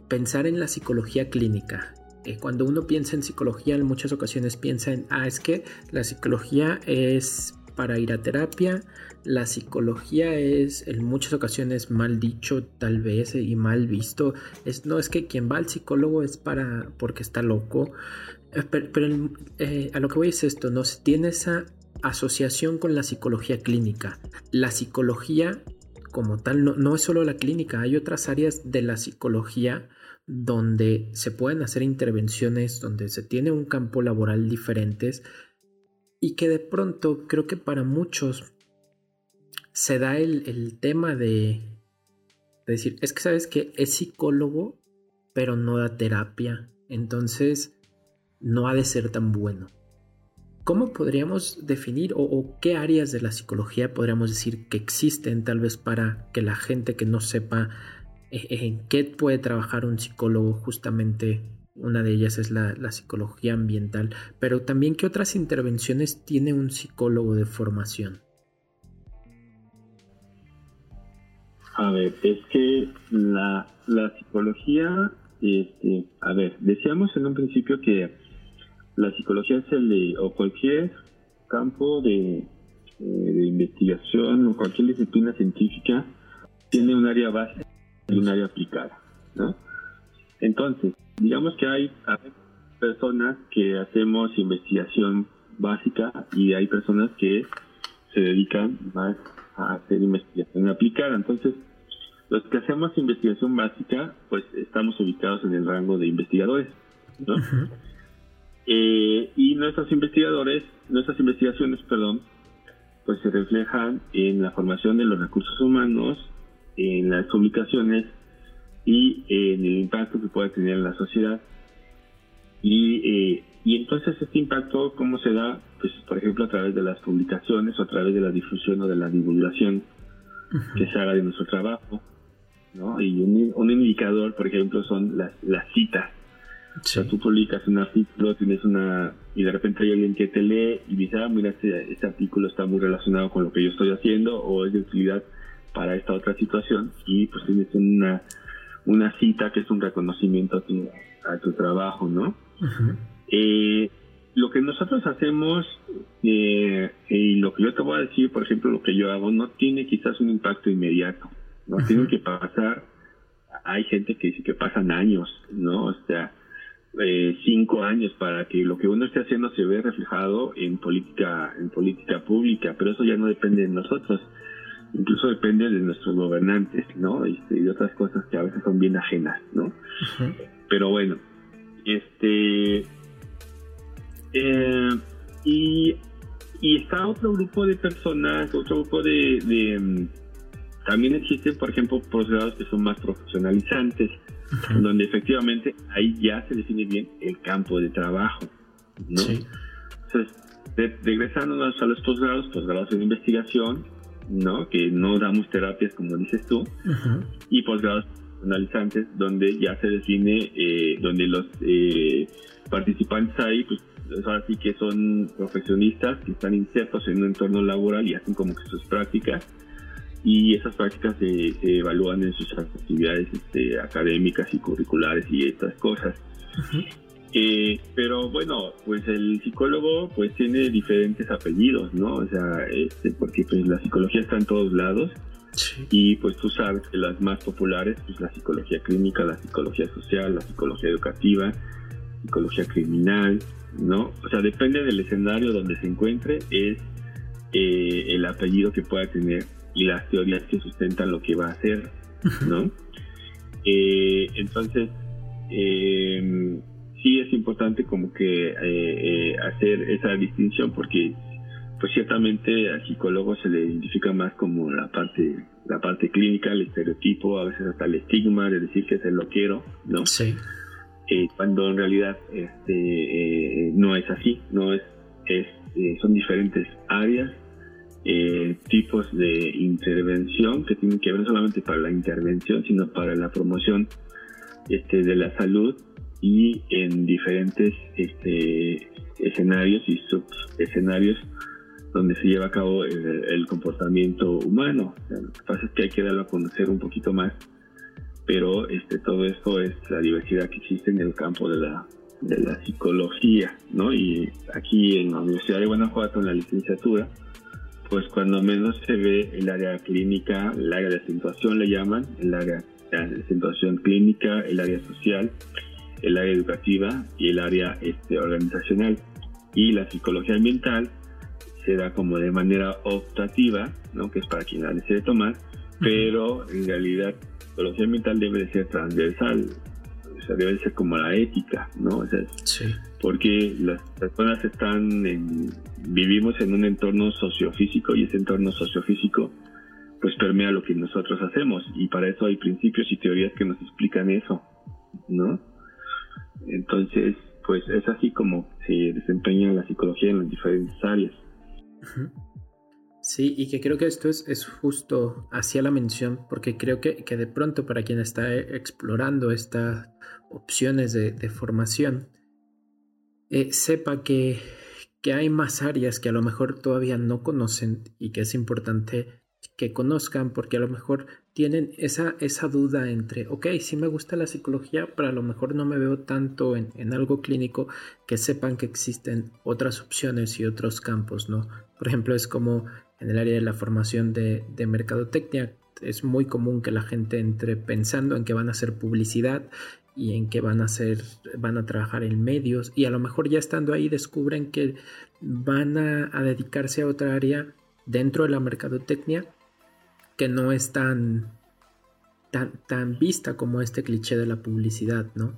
pensar en la psicología clínica. Eh, cuando uno piensa en psicología, en muchas ocasiones piensa en, ah, es que la psicología es para ir a terapia, la psicología es en muchas ocasiones mal dicho tal vez y mal visto, es, no es que quien va al psicólogo es para porque está loco, eh, pero, eh, a lo que voy es esto, no se tiene esa asociación con la psicología clínica. La psicología como tal no, es solo la clínica, hay otras áreas de la psicología donde se pueden hacer intervenciones, donde se tiene un campo laboral diferentes y que de pronto creo que para muchos se da el, tema de, de, decir, es que sabes que es psicólogo, pero no da terapia, entonces no ha de ser tan bueno. ¿Cómo podríamos definir o, qué áreas de la psicología podríamos decir que existen tal vez para que la gente que no sepa eh, en qué puede trabajar un psicólogo justamente una de ellas es la, psicología ambiental, pero también qué otras intervenciones tiene un psicólogo de formación. A ver, es que la, psicología, este, a ver, decíamos en un principio que la psicología es el o cualquier campo de, eh, de, investigación o cualquier disciplina científica tiene un área base y un área aplicada, ¿no? Entonces, digamos que hay, personas que hacemos investigación básica y hay personas que se dedican más a hacer investigación aplicada. Entonces, los que hacemos investigación básica, pues estamos ubicados en el rango de investigadores, ¿no? Eh, y nuestros investigadores, nuestras investigaciones, perdón, pues se reflejan en la formación de los recursos humanos, en las publicaciones y en el impacto que puede tener en la sociedad. Y, eh, y entonces este impacto, ¿cómo se da? Pues por ejemplo a través de las publicaciones o a través de la difusión o de la divulgación que se haga de nuestro trabajo. ¿no? Y un, un indicador, por ejemplo, son las, las citas o sea, tú publicas un artículo, tienes una. y de repente hay alguien que te lee y dice, ah, mira, este, este, artículo está muy relacionado con lo que yo estoy haciendo o es de utilidad para esta otra situación y pues tienes una, una cita que es un reconocimiento a tu, a tu trabajo, ¿no? eh, lo que nosotros hacemos eh, y lo que yo te voy a decir, por ejemplo, lo que yo hago, no tiene quizás un impacto inmediato, ¿no? Tiene que pasar, hay gente que dice que pasan años, ¿no? O sea, eh, cinco años para que lo que uno esté haciendo se vea reflejado en política en política pública pero eso ya no depende de nosotros incluso depende de nuestros gobernantes no este, y de otras cosas que a veces son bien ajenas no pero bueno este eh, y y está otro grupo de personas otro grupo de, de mm, también existen por ejemplo posgrados que son más profesionalizantes donde efectivamente ahí ya se define bien el campo de trabajo, ¿no? Entonces, regresándonos a los posgrados, posgrados en investigación, ¿no? Que no damos terapias como dices tú, y posgrados analizantes, donde ya se define, eh, donde los eh, participantes ahí, pues ahora sí que son profesionistas que están insertos en un entorno laboral y hacen como que sus prácticas y esas prácticas se, evalúan en sus actividades este, académicas y curriculares y estas cosas. Eh, pero bueno, pues el psicólogo pues tiene diferentes apellidos, ¿no? O sea, este, porque pues la psicología está en todos lados y pues tú sabes que las más populares, pues la psicología clínica, la psicología social, la psicología educativa, psicología criminal, ¿no? O sea, depende del escenario donde se encuentre, es eh, el apellido que pueda tener y las teorías que sustentan lo que va a hacer, ¿no? Eh, entonces, eh, sí es importante como que hacer esa distinción porque pues ciertamente al psicólogo se le identifica más como la parte la parte clínica, el estereotipo, a veces hasta el estigma de decir que es el loquero, ¿no? Sí. Eh, cuando en realidad este, eh, no es así, no es, es eh, son diferentes áreas, tipos de intervención que tienen que ver no solamente para la intervención, sino para la promoción este, de la salud y en diferentes este, escenarios y subescenarios donde se lleva a cabo el, comportamiento humano. lo que pasa es que hay que darlo a conocer un poquito más pero este, todo esto es la diversidad que existe en el campo de la, de la psicología, ¿no? Y aquí en la Universidad de Guanajuato, en la licenciatura, pues cuando menos se ve el área clínica, el área de acentuación le llaman, el área de acentuación clínica, el área social, el área educativa y el área este, organizacional. Y la psicología ambiental se da como de manera optativa, ¿no? que es para quien la desee tomar, pero en realidad psicología ambiental debe de ser transversal, o sea, debe de ser como la ética, ¿no? O sea, sí. Porque las personas están en, vivimos en un entorno sociofísico y ese entorno sociofísico pues permea lo que nosotros hacemos y para eso hay principios y teorías que nos explican eso, ¿no? Entonces, pues es así como se desempeña la psicología en las diferentes áreas. Sí, y que creo que esto es, es justo hacia la mención, porque creo que, que, de pronto para quien está explorando estas opciones de, formación, eh, sepa que, que hay más áreas que a lo mejor todavía no conocen y que es importante que conozcan, porque a lo mejor tienen esa, esa duda entre, ok, sí me gusta la psicología, pero a lo mejor no me veo tanto en, en, algo clínico, que sepan que existen otras opciones y otros campos, ¿no? Por ejemplo, es como en el área de la formación de, mercadotecnia es muy común que la gente entre pensando en que van a hacer publicidad y en que van a hacer, van a trabajar en medios y a lo mejor ya estando ahí descubren que van a, dedicarse a otra área dentro de la mercadotecnia que no es tan, tan, tan vista como este cliché de la publicidad, ¿no?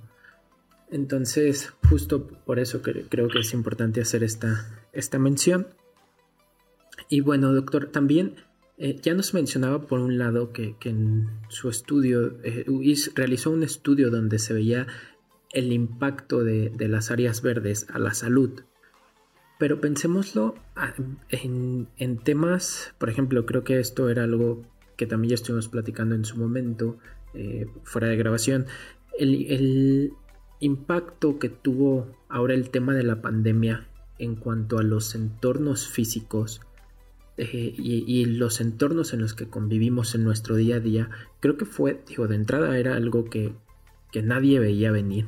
Entonces, justo por eso creo que es importante hacer esta, esta mención. Y bueno, doctor, también eh, ya nos mencionaba por un lado que, en su estudio eh, realizó un estudio donde se veía el impacto de, las áreas verdes a la salud. Pero pensémoslo ah, en, temas, por ejemplo, creo que esto era algo que también ya estuvimos platicando en su momento, eh, fuera de grabación, el impacto que tuvo ahora el tema de la pandemia en cuanto a los entornos físicos eh, y, los entornos en los que convivimos en nuestro día a día, creo que fue, digo, de entrada era algo que, que nadie veía venir.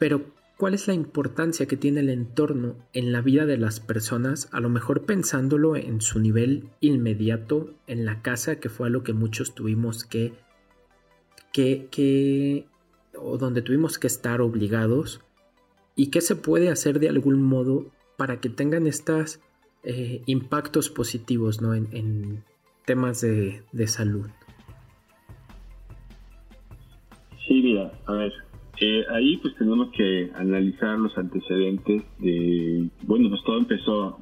Pero, ¿cuál es la importancia que tiene el entorno en la vida de las personas? A lo mejor pensándolo en su nivel inmediato, en la casa, que fue a lo que muchos tuvimos que, que, que, o donde tuvimos que estar obligados, y qué se puede hacer de algún modo para que tengan estas eh, impactos positivos ¿no? en, temas de, salud. Sí, mira, a ver, eh, ahí pues tenemos que analizar los antecedentes de, bueno, pues todo empezó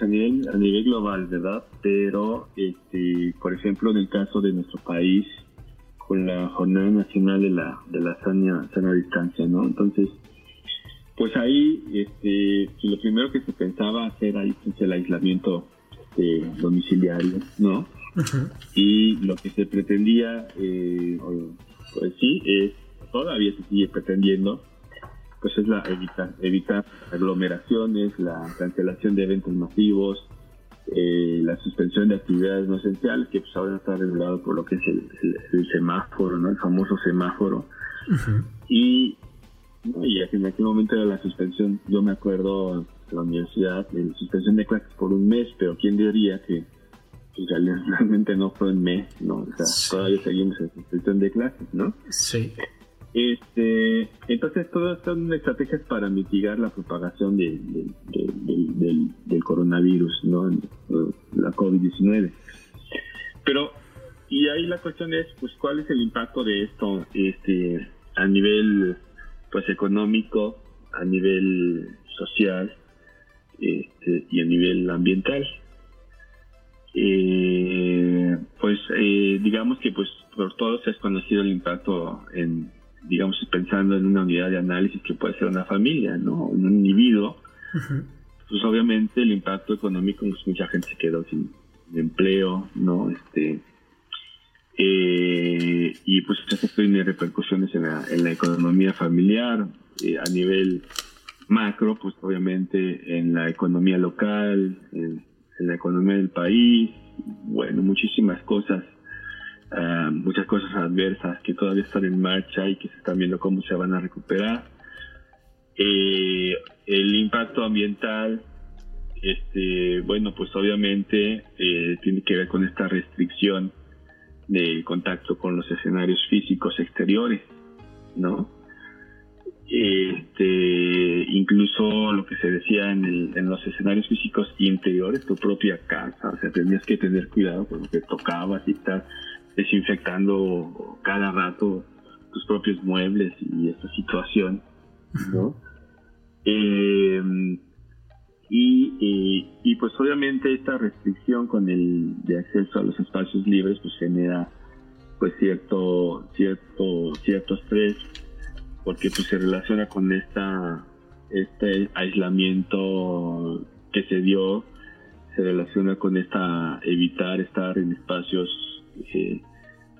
a nivel, a nivel global, ¿verdad? Pero, este, por ejemplo, en el caso de nuestro país, con la Jornada Nacional de la, de la sana, sana distancia, ¿no? Entonces, pues ahí, este, lo primero que se pensaba hacer ahí es el aislamiento este, domiciliario, ¿no? Y lo que se pretendía, eh, pues sí, es, todavía se sigue pretendiendo, pues es la evitar, evitar aglomeraciones, la cancelación de eventos masivos, eh, la suspensión de actividades no esenciales, que pues ahora está regulado por lo que es el, semáforo, ¿no? El famoso semáforo. Y, y en aquel momento era la suspensión, yo me acuerdo la universidad, la suspensión de clases por un mes, pero ¿quién diría que realmente no fue un mes, ¿no? O sea, todavía seguimos en suspensión de clases, ¿no? Sí. Este, entonces, todas son estrategias para mitigar la propagación de, del, coronavirus, ¿no? La COVID-19. Pero, y ahí la cuestión es, pues, ¿cuál es el impacto de esto este, a nivel, pues, económico, a nivel social este, y a nivel ambiental? Eh, pues, eh, digamos que, pues, por todos es conocido el impacto en digamos, pensando en una unidad de análisis que puede ser una familia, ¿no? Un individuo, pues obviamente el impacto económico, pues mucha gente se quedó sin empleo, ¿no? Este, eh, y pues eso tiene repercusiones en la, en la economía familiar, eh, a nivel macro, pues obviamente en la economía local, en la economía del país, bueno, muchísimas cosas eh, muchas cosas adversas que todavía están en marcha y que se están viendo cómo se van a recuperar. Eh, el impacto ambiental, este, bueno, pues obviamente eh, tiene que ver con esta restricción del contacto con los escenarios físicos exteriores, ¿no? Este, incluso lo que se decía en, en, los escenarios físicos interiores, tu propia casa, o sea, tenías que tener cuidado con lo que tocabas y tal desinfectando cada rato tus propios muebles y esta situación, ¿no? Eh, y, y, pues obviamente esta restricción con el de acceso a los espacios libres pues genera pues cierto cierto cierto estrés porque pues se relaciona con esta este aislamiento que se dio se relaciona con esta evitar estar en espacios eh,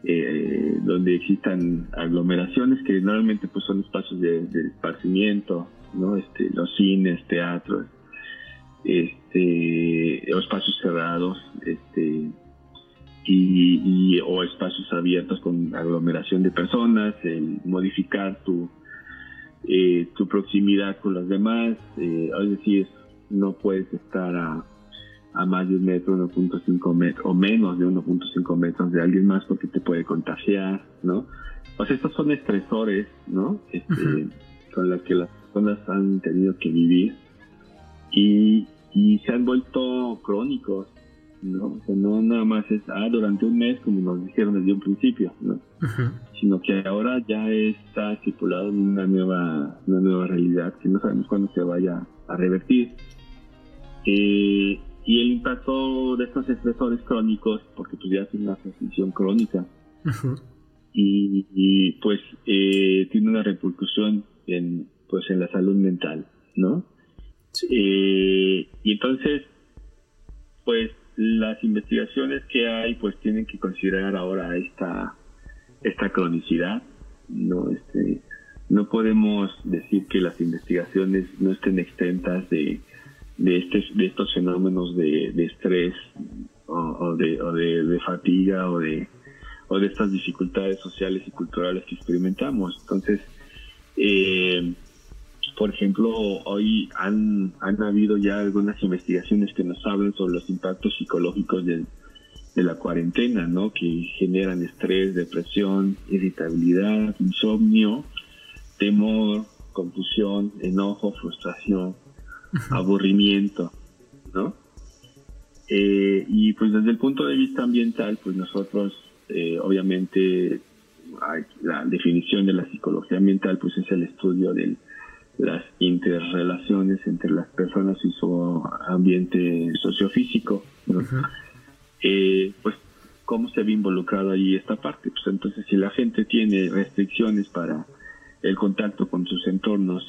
eh, donde existan aglomeraciones que normalmente pues son espacios de, esparcimiento, ¿no? Este, los cines, teatros, este, o espacios cerrados, este, y, o espacios abiertos con aglomeración de personas, el modificar tu, eh, tu proximidad con los demás, eh, es decir, no puedes estar a a más de un metro, 1.5 metros, o menos de 1.5 metros de alguien más porque te puede contagiar, ¿no? O sea, estos son estresores, ¿no? Este, Con los que las personas han tenido que vivir y, y se han vuelto crónicos, ¿no? O sea, no nada más es, ah, durante un mes, como nos dijeron desde un principio, ¿no? Sino que ahora ya está estipulado una nueva, una nueva realidad que no sabemos cuándo se vaya a revertir. Eh, y el impacto de estos estresores crónicos, porque tú ya tienes una transmisión crónica, y, pues eh, tiene una repercusión en, pues, en la salud mental, ¿no? Eh, y entonces, pues las investigaciones que hay, pues tienen que considerar ahora esta, esta cronicidad, ¿no? Este, no podemos decir que las investigaciones no estén extentas de de, este, de estos fenómenos de, estrés o, de, fatiga o de, o de estas dificultades sociales y culturales que experimentamos. Entonces, eh, por ejemplo, hoy han, han habido ya algunas investigaciones que nos hablan sobre los impactos psicológicos de, de la cuarentena, ¿no? Que generan estrés, depresión, irritabilidad, insomnio, temor, confusión, enojo, frustración, aburrimiento, ¿no? Eh, y pues desde el punto de vista ambiental, pues nosotros, eh, obviamente, la definición de la psicología ambiental, pues es el estudio de las interrelaciones entre las personas y su ambiente sociofísico, ¿no? Eh, pues cómo se ve involucrado ahí esta parte. Pues entonces, si la gente tiene restricciones para el contacto con sus entornos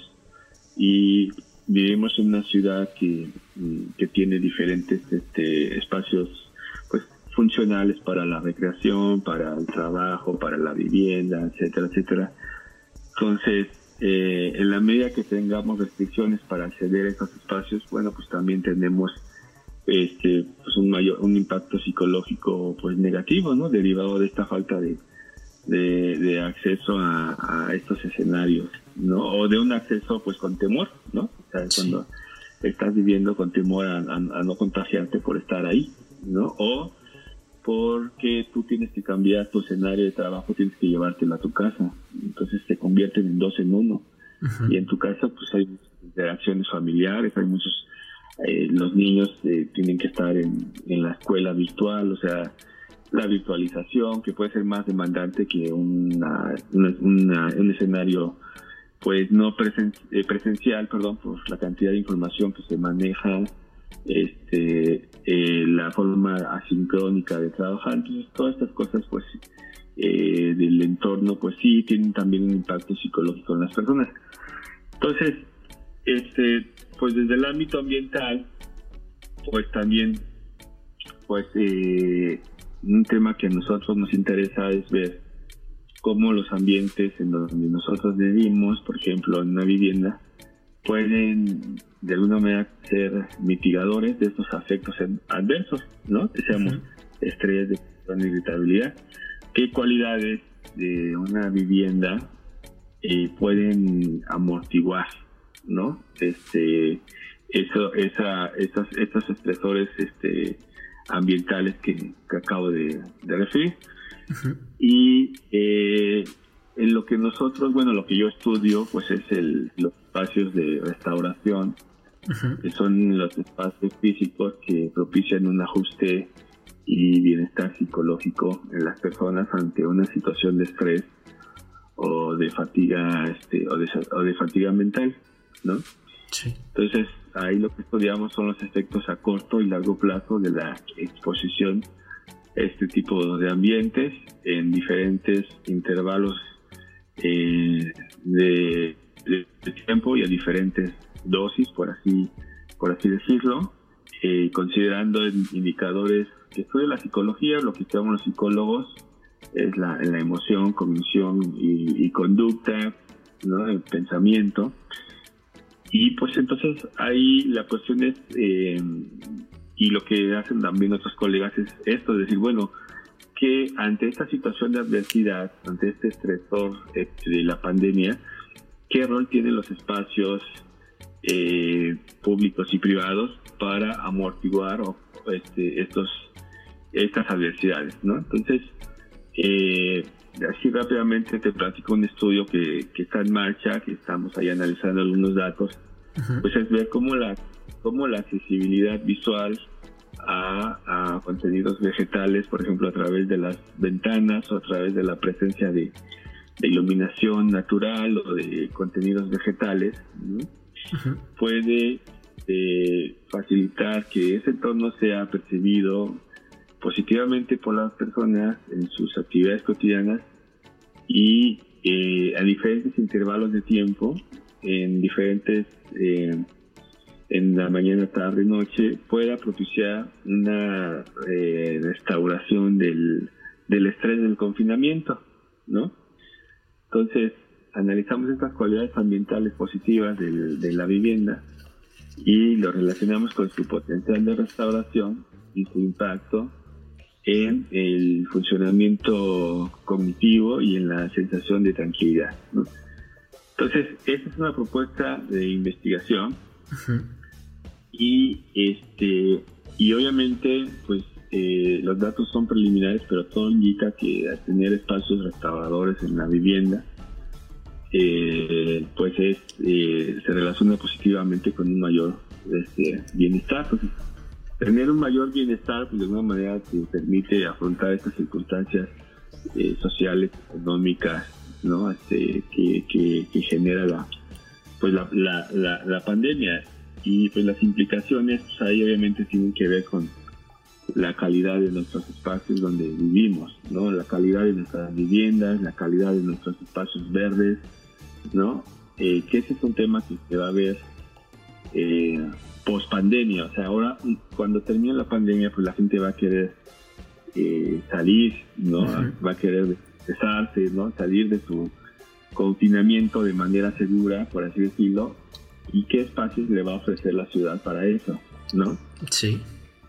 y vivimos en una ciudad que, mm, que tiene diferentes este, espacios pues funcionales para la recreación, para el trabajo, para la vivienda, etcétera, etcétera. Entonces, eh, en la medida que tengamos restricciones para acceder a estos espacios, bueno, pues también tenemos este, pues un mayor, un impacto psicológico, pues negativo, ¿no? Derivado de esta falta de, de, acceso a, estos escenarios, ¿no? O de un acceso, pues con temor, ¿no? O sea, cuando estás viviendo con temor a, no contagiarte por estar ahí, ¿no? O porque tú tienes que cambiar tu escenario de trabajo, tienes que llevártelo a tu casa. Entonces se convierten en dos en uno. Y en tu casa, pues hay interacciones familiares, hay muchos. Eh, los niños eh, tienen que estar en, la escuela virtual, o sea, la virtualización, que puede ser más demandante que una, un escenario pues no eh, presencial, perdón, por la cantidad de información que se maneja, este, eh, la forma asincrónica de trabajar, entonces todas estas cosas, pues, eh, del entorno, pues sí tienen también un impacto psicológico en las personas. Entonces, este, pues desde el ámbito ambiental, pues también, pues, un tema que a nosotros nos interesa es ver cómo los ambientes en donde nosotros vivimos, por ejemplo, en una vivienda, pueden de alguna manera ser mitigadores de estos afectos adversos, ¿no? Deseamos estrés, de irritabilidad. ¿Qué cualidades de una vivienda eh, pueden amortiguar, ¿no? Este, eso, esa, esas, estos estresores, este, ambientales que, acabo de referir. Y eh, en lo que nosotros, bueno, lo que yo estudio, pues es el, los espacios de restauración, que son los espacios físicos que propician un ajuste y bienestar psicológico en las personas ante una situación de estrés o de fatiga este, o, de, o de fatiga mental, ¿no? Entonces, ahí lo que estudiamos son los efectos a corto y largo plazo de la exposición este tipo de ambientes en diferentes intervalos eh, de, tiempo y a diferentes dosis, por así, por así decirlo, eh, considerando indicadores que estudia la psicología, lo que llamamos los psicólogos es la, la emoción, cognición y, conducta, ¿no? el pensamiento. Y pues entonces ahí la cuestión es eh, y lo que hacen también otros colegas es esto, es decir, bueno, que ante esta situación de adversidad, ante este estresor este, de la pandemia, ¿qué rol tienen los espacios eh, públicos y privados para amortiguar este, estos, estas adversidades? ¿no? Entonces, eh, así rápidamente te platico un estudio que, que, está en marcha, que estamos ahí analizando algunos datos, pues es ver cómo la, cómo la accesibilidad visual a, contenidos vegetales, por ejemplo, a través de las ventanas o a través de la presencia de, iluminación natural o de contenidos vegetales, puede eh, facilitar que ese entorno sea percibido positivamente por las personas en sus actividades cotidianas y eh, a diferentes intervalos de tiempo, en diferentes eh, en la mañana, tarde, noche, pueda propiciar una eh, restauración del, del estrés del confinamiento, ¿no? Entonces, analizamos estas cualidades ambientales positivas de la vivienda y lo relacionamos con su potencial de restauración y su impacto en el funcionamiento cognitivo y en la sensación de tranquilidad. ¿no? Entonces, esta es una propuesta de investigación y este y obviamente pues eh, los datos son preliminares pero todo indica que al tener espacios restauradores en la vivienda eh, pues es eh, se relaciona positivamente con un mayor este, bienestar tener un mayor bienestar pues de alguna manera te permite afrontar estas circunstancias sociales económicas no este, que, genera la pues la, la, la pandemia. Y pues las implicaciones pues, ahí obviamente tienen que ver con la calidad de nuestros espacios donde vivimos, ¿no? La calidad de nuestras viviendas, la calidad de nuestros espacios verdes, ¿no? Eh, que ese es un tema que se va a ver eh, post pandemia, o sea, ahora cuando termine la pandemia, pues la gente va a querer eh, salir, ¿no? Va a querer cesarse, ¿no? Salir de su confinamiento de manera segura, por así decirlo, y qué espacios le va a ofrecer la ciudad para eso, ¿no? Sí.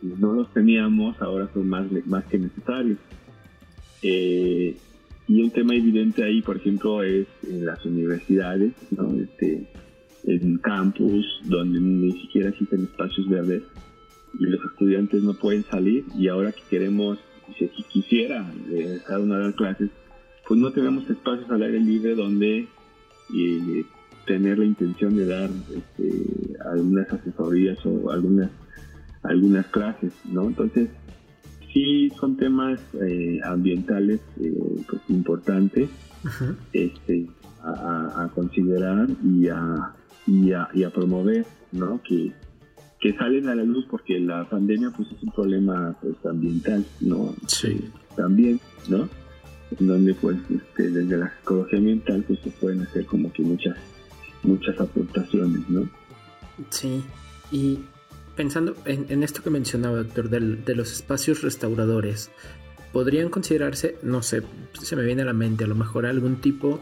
No los teníamos, ahora son más, más que necesarios. Eh, y un tema evidente ahí, por ejemplo, es en las universidades, ¿no? Este, en campus, donde ni siquiera existen espacios verdes y los estudiantes no pueden salir y ahora que queremos, si quisiera dejar una de las clases, pues no tenemos espacios al aire libre donde eh, tener la intención de dar este, algunas asesorías o algunas algunas clases, ¿no? Entonces, sí son temas eh, ambientales eh, pues importantes este, a, considerar y a, y a, y a promover, ¿no? Que, que salen a la luz porque la pandemia pues es un problema pues ambiental, ¿no? Sí. También, ¿no? En donde pues este, desde la psicología ambiental pues se pueden hacer como que muchas muchas aportaciones, ¿no? Sí. Y pensando en, esto que mencionaba, doctor, de los espacios restauradores, podrían considerarse, no sé, se me viene a la mente, a lo mejor algún tipo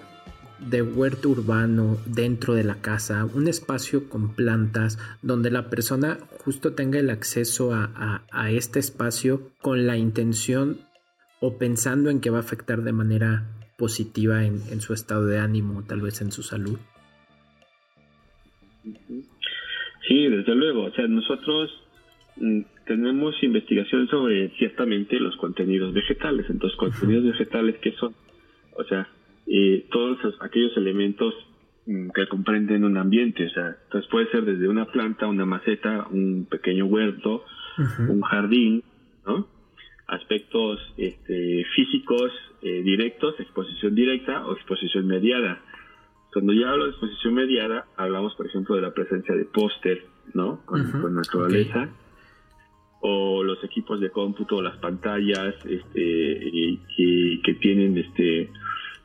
de huerto urbano dentro de la casa, un espacio con plantas donde la persona justo tenga el acceso a, este espacio con la intención o pensando en que va a afectar de manera positiva en, su estado de ánimo, tal vez en su salud. Sí, desde luego. O sea, nosotros mm, tenemos investigación sobre ciertamente los contenidos vegetales. Entonces, contenidos vegetales que son, o sea, eh, todos aquellos elementos mm, que comprenden un ambiente. O sea, entonces puede ser desde una planta, una maceta, un pequeño huerto, un jardín, ¿no? Aspectos este, físicos eh, directos, exposición directa o exposición mediada. Cuando ya hablo de exposición mediada, hablamos, por ejemplo, de la presencia de póster, ¿no? Con, naturaleza. O los equipos de cómputo, las pantallas, este, que, que tienen este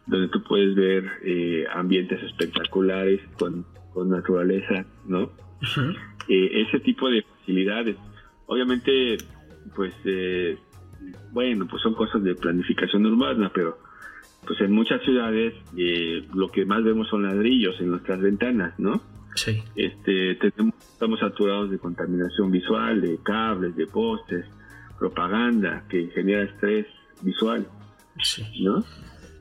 donde tú puedes ver eh, ambientes espectaculares con, naturaleza, ¿no? Eh, ese tipo de facilidades. Obviamente, pues, eh, bueno, pues son cosas de planificación urbana, pero pues en muchas ciudades lo que más vemos son ladrillos en nuestras ventanas, ¿no? Sí. Este, tenemos, estamos saturados de contaminación visual, de cables, de postes, propaganda que genera estrés visual, sí. ¿no?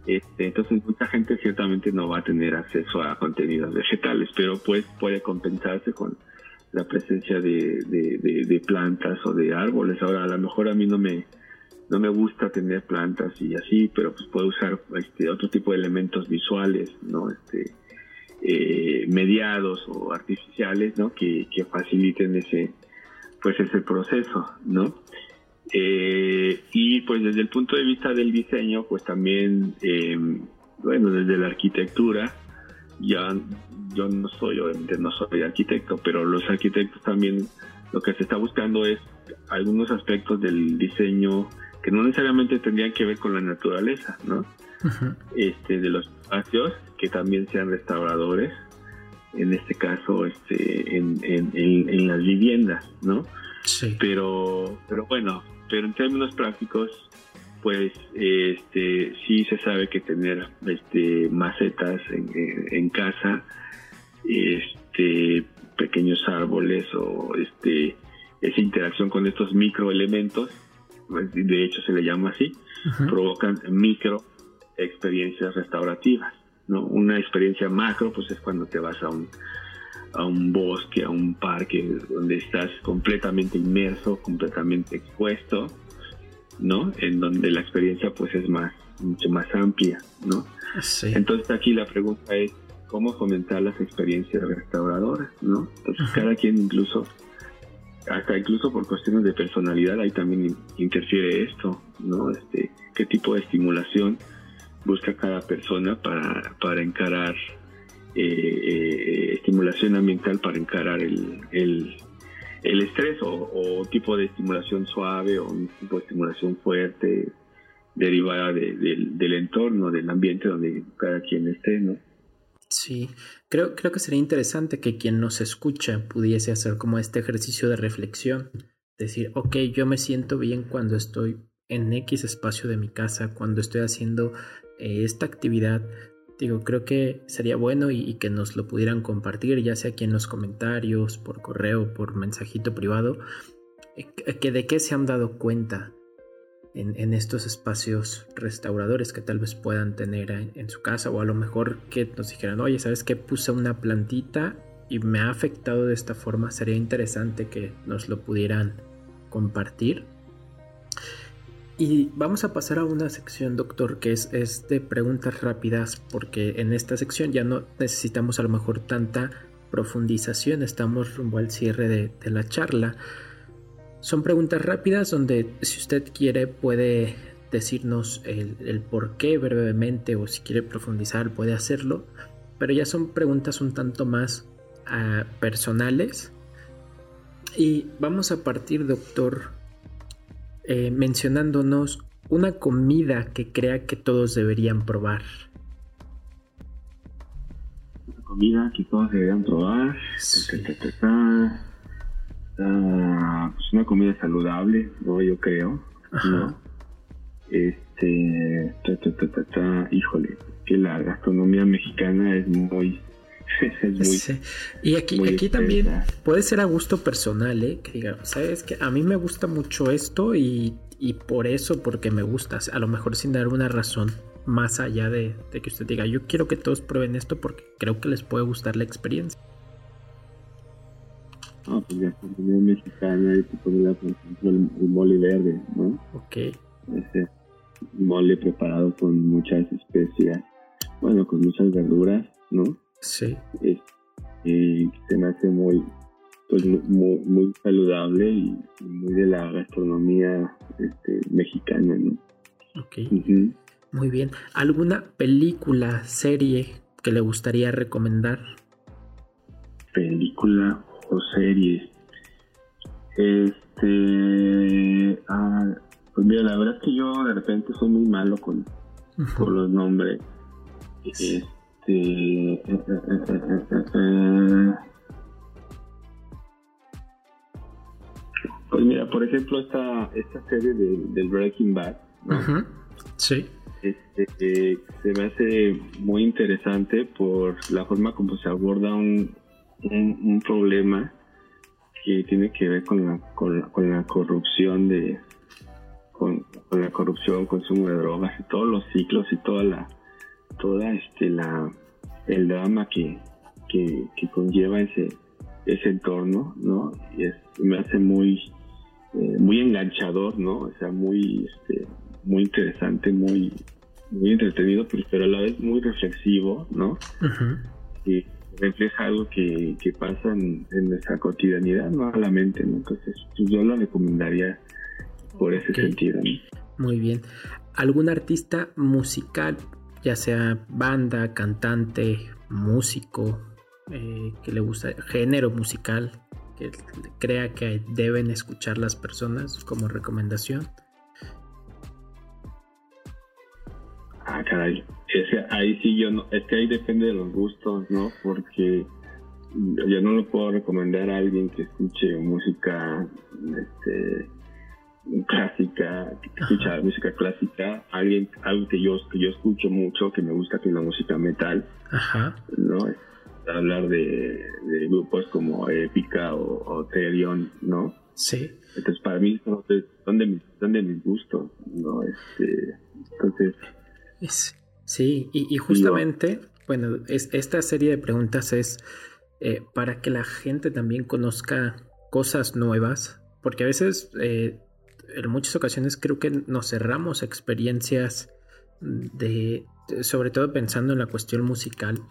Este, entonces mucha gente ciertamente no va a tener acceso a contenidos vegetales, pero pues puede compensarse con la presencia de, plantas o de árboles. Ahora a lo mejor a mí no me no me gusta tener plantas y así, pero pues puedo usar este, otro tipo de elementos visuales, no, este, eh, mediados o artificiales, ¿no? Que, que faciliten ese pues ese proceso, ¿no? Eh, y pues desde el punto de vista del diseño, pues también, eh, bueno, desde la arquitectura, ya yo no soy, obviamente no soy arquitecto, pero los arquitectos también lo que se está buscando es algunos aspectos del diseño que no necesariamente tendrían que ver con la naturaleza, ¿no? Este, de los espacios que también sean restauradores, en este caso, este, en, en, en las viviendas, ¿no? Sí. Pero, pero bueno, pero en términos prácticos, pues este sí se sabe que tener este macetas en, casa, este pequeños árboles o este esa interacción con estos microelementos, de hecho se le llama así, provocan micro experiencias restaurativas, ¿no? Una experiencia macro pues es cuando te vas a un a un bosque, a un parque donde estás completamente inmerso, completamente expuesto, ¿no? En donde la experiencia pues es más, mucho más amplia, ¿no? Entonces aquí la pregunta es, ¿cómo fomentar las experiencias restauradoras, ¿no? Entonces cada quien incluso, hasta incluso por cuestiones de personalidad, ahí también interfiere esto, ¿no? Este, ¿Qué tipo de estimulación busca cada persona para, para encarar eh, eh, estimulación ambiental para encarar el, el, estrés o, tipo de estimulación suave o un tipo de estimulación fuerte derivada del entorno, del ambiente donde cada quien esté, ¿no? Sí, creo, creo que sería interesante que quien nos escucha pudiese hacer como este ejercicio de reflexión. Decir, ok, yo me siento bien cuando estoy en X espacio de mi casa cuando estoy haciendo eh, esta actividad. Digo, creo que sería bueno y, que nos lo pudieran compartir, ya sea aquí en los comentarios, por correo, por mensajito privado, eh, que de qué se han dado cuenta en, estos espacios restauradores que tal vez puedan tener en, su casa o a lo mejor que nos dijeran, oye, ¿sabes qué? Puse una plantita y me ha afectado de esta forma. Sería interesante que nos lo pudieran compartir. Y vamos a pasar a una sección, doctor, que es, de preguntas rápidas, porque en esta sección ya no necesitamos a lo mejor tanta profundización, estamos rumbo al cierre de, de la charla. Son preguntas rápidas donde si usted quiere puede decirnos el, por qué brevemente o si quiere profundizar puede hacerlo, pero ya son preguntas un tanto más ah, personales. Y vamos a partir, doctor, eh, mencionándonos una comida que crea que todos deberían probar. Una comida que todos deberían probar. Ah, pues una comida saludable, ¿no? Yo creo, ¿no? Este, híjole, que la gastronomía mexicana es muy... Es muy Y aquí, aquí también puede ser a gusto personal, ¿eh? Que diga, ¿sabes que A mí me gusta mucho esto y, y por eso, porque me gusta, a lo mejor sin dar una razón más allá de, de que usted diga, yo quiero que todos prueben esto porque creo que les puede gustar la experiencia. Ah, pues la comida mexicana y comida, por ejemplo, el, mole verde, ¿no? Ok. Ese mole preparado con muchas especias, bueno, con muchas verduras, ¿no? Sí. y se me hace muy, pues, muy, muy saludable y muy de la gastronomía este, mexicana, ¿no? Ok. Muy bien. ¿Alguna película, serie que le gustaría recomendar? Película o series. Este. Ah, pues mira, la verdad es que yo de repente soy muy malo con, con los nombres. Este. Eh, eh, eh, pues mira, por ejemplo, esta, esta serie de, del Breaking Bad. Sí. Este, se me hace muy interesante por la forma como se aborda un, un, problema que tiene que ver con la, con la, con la corrupción de con, la corrupción, consumo de drogas y todos los ciclos y toda la toda este la el drama que, que, conlleva ese ese entorno, ¿no? Y es, me hace muy eh, muy enganchador, ¿no? O sea, muy este muy interesante, muy muy entretenido, pero a la vez muy reflexivo, ¿no? Y refleja algo que, pasa en, nuestra cotidianidad, no a la mente, Entonces, pues, yo lo recomendaría por ese sentido. Muy bien. ¿Algún artista musical, ya sea banda, cantante, músico, eh, que le gusta, género musical, que crea que deben escuchar las personas como recomendación? Ah, caray. Es ahí sí yo no, es que ahí depende de los gustos, ¿no? Porque yo no lo puedo recomendar a alguien que escuche música este clásica, que escucha música clásica, alguien, algo que yo, que yo escucho mucho, que me gusta que es la música metal, Ajá. ¿no? Hablar de, grupos como Épica o, o ¿no? Sí. Entonces para mí son de, mis, son de mis gustos, ¿no? Este, entonces Sí, y, justamente, bueno, es, esta serie de preguntas es eh, para que la gente también conozca cosas nuevas, porque a veces, eh, en muchas ocasiones creo que nos cerramos experiencias de, sobre todo pensando en la cuestión musical,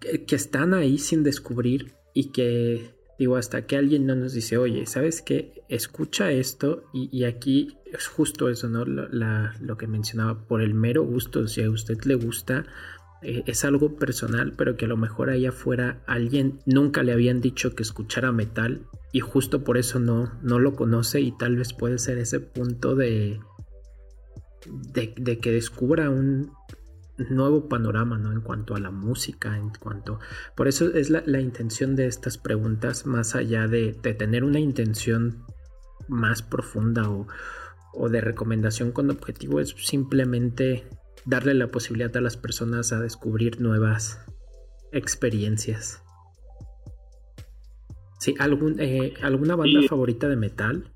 que están ahí sin descubrir y que Digo, hasta que alguien no nos dice, oye, ¿sabes qué? Escucha esto y, aquí es justo eso, ¿no? Lo, que mencionaba, por el mero gusto, si a usted le gusta, eh, es algo personal, pero que a lo mejor ahí afuera alguien nunca le habían dicho que escuchara metal y justo por eso no, no lo conoce y tal vez puede ser ese punto de, de que descubra un, nuevo panorama, ¿no? En cuanto a la música, en cuanto... Por eso es la, intención de estas preguntas, más allá de, tener una intención más profunda o, o de recomendación con objetivo es simplemente darle la posibilidad a las personas a descubrir nuevas experiencias. Sí, algún, eh, ¿alguna banda favorita de metal?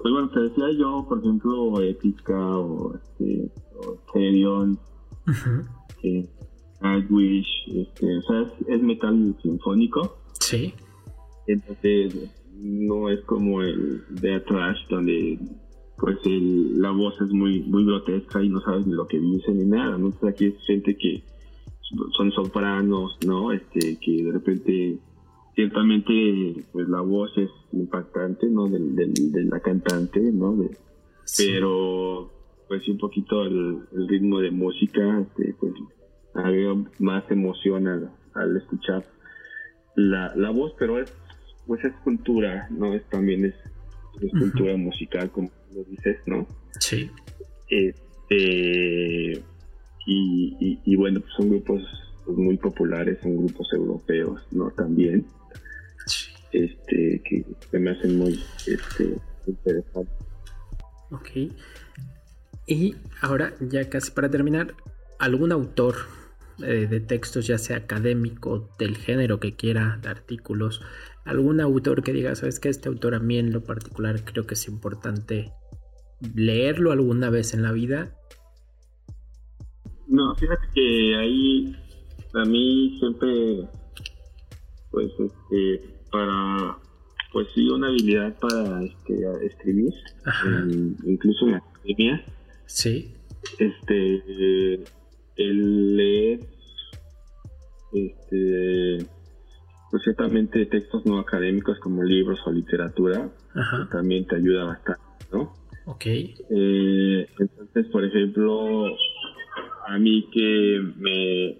Pues bueno, te decía yo, por ejemplo, Epica o, este, o Therion, este, o sea, es, metal sinfónico. Sí. Entonces, no es como el de Trash, donde pues el, la voz es muy muy grotesca y no sabes ni lo que dicen ni nada, ¿no? Entonces aquí es gente que son sopranos, ¿no? Este, que de repente, ciertamente, pues la voz es impactante, ¿no? De, la cantante, ¿no? Pero, pues un poquito el, ritmo de música, este, pues había más emoción al, escuchar la, la voz, pero es, pues es cultura, ¿no? Es también es, cultura musical, como lo dices, ¿no? Sí. Este, y, bueno, pues son grupos pues, muy populares, son grupos europeos, ¿no? También, este, que, me hacen muy este, interesantes. Ok. Y ahora, ya casi para terminar, ¿algún autor eh, de textos, ya sea académico, del género que quiera, de artículos, algún autor que diga, sabes que este autor a mí en lo particular creo que es importante leerlo alguna vez en la vida no, fíjate que ahí a mí siempre, pues, este, para, pues sí, una habilidad para este, escribir, incluso en la academia. Sí. Este, el leer, este, pues ciertamente textos no académicos como libros o literatura, pues, también te ayuda bastante, ¿no? Ok. Eh, entonces, por ejemplo, a mí que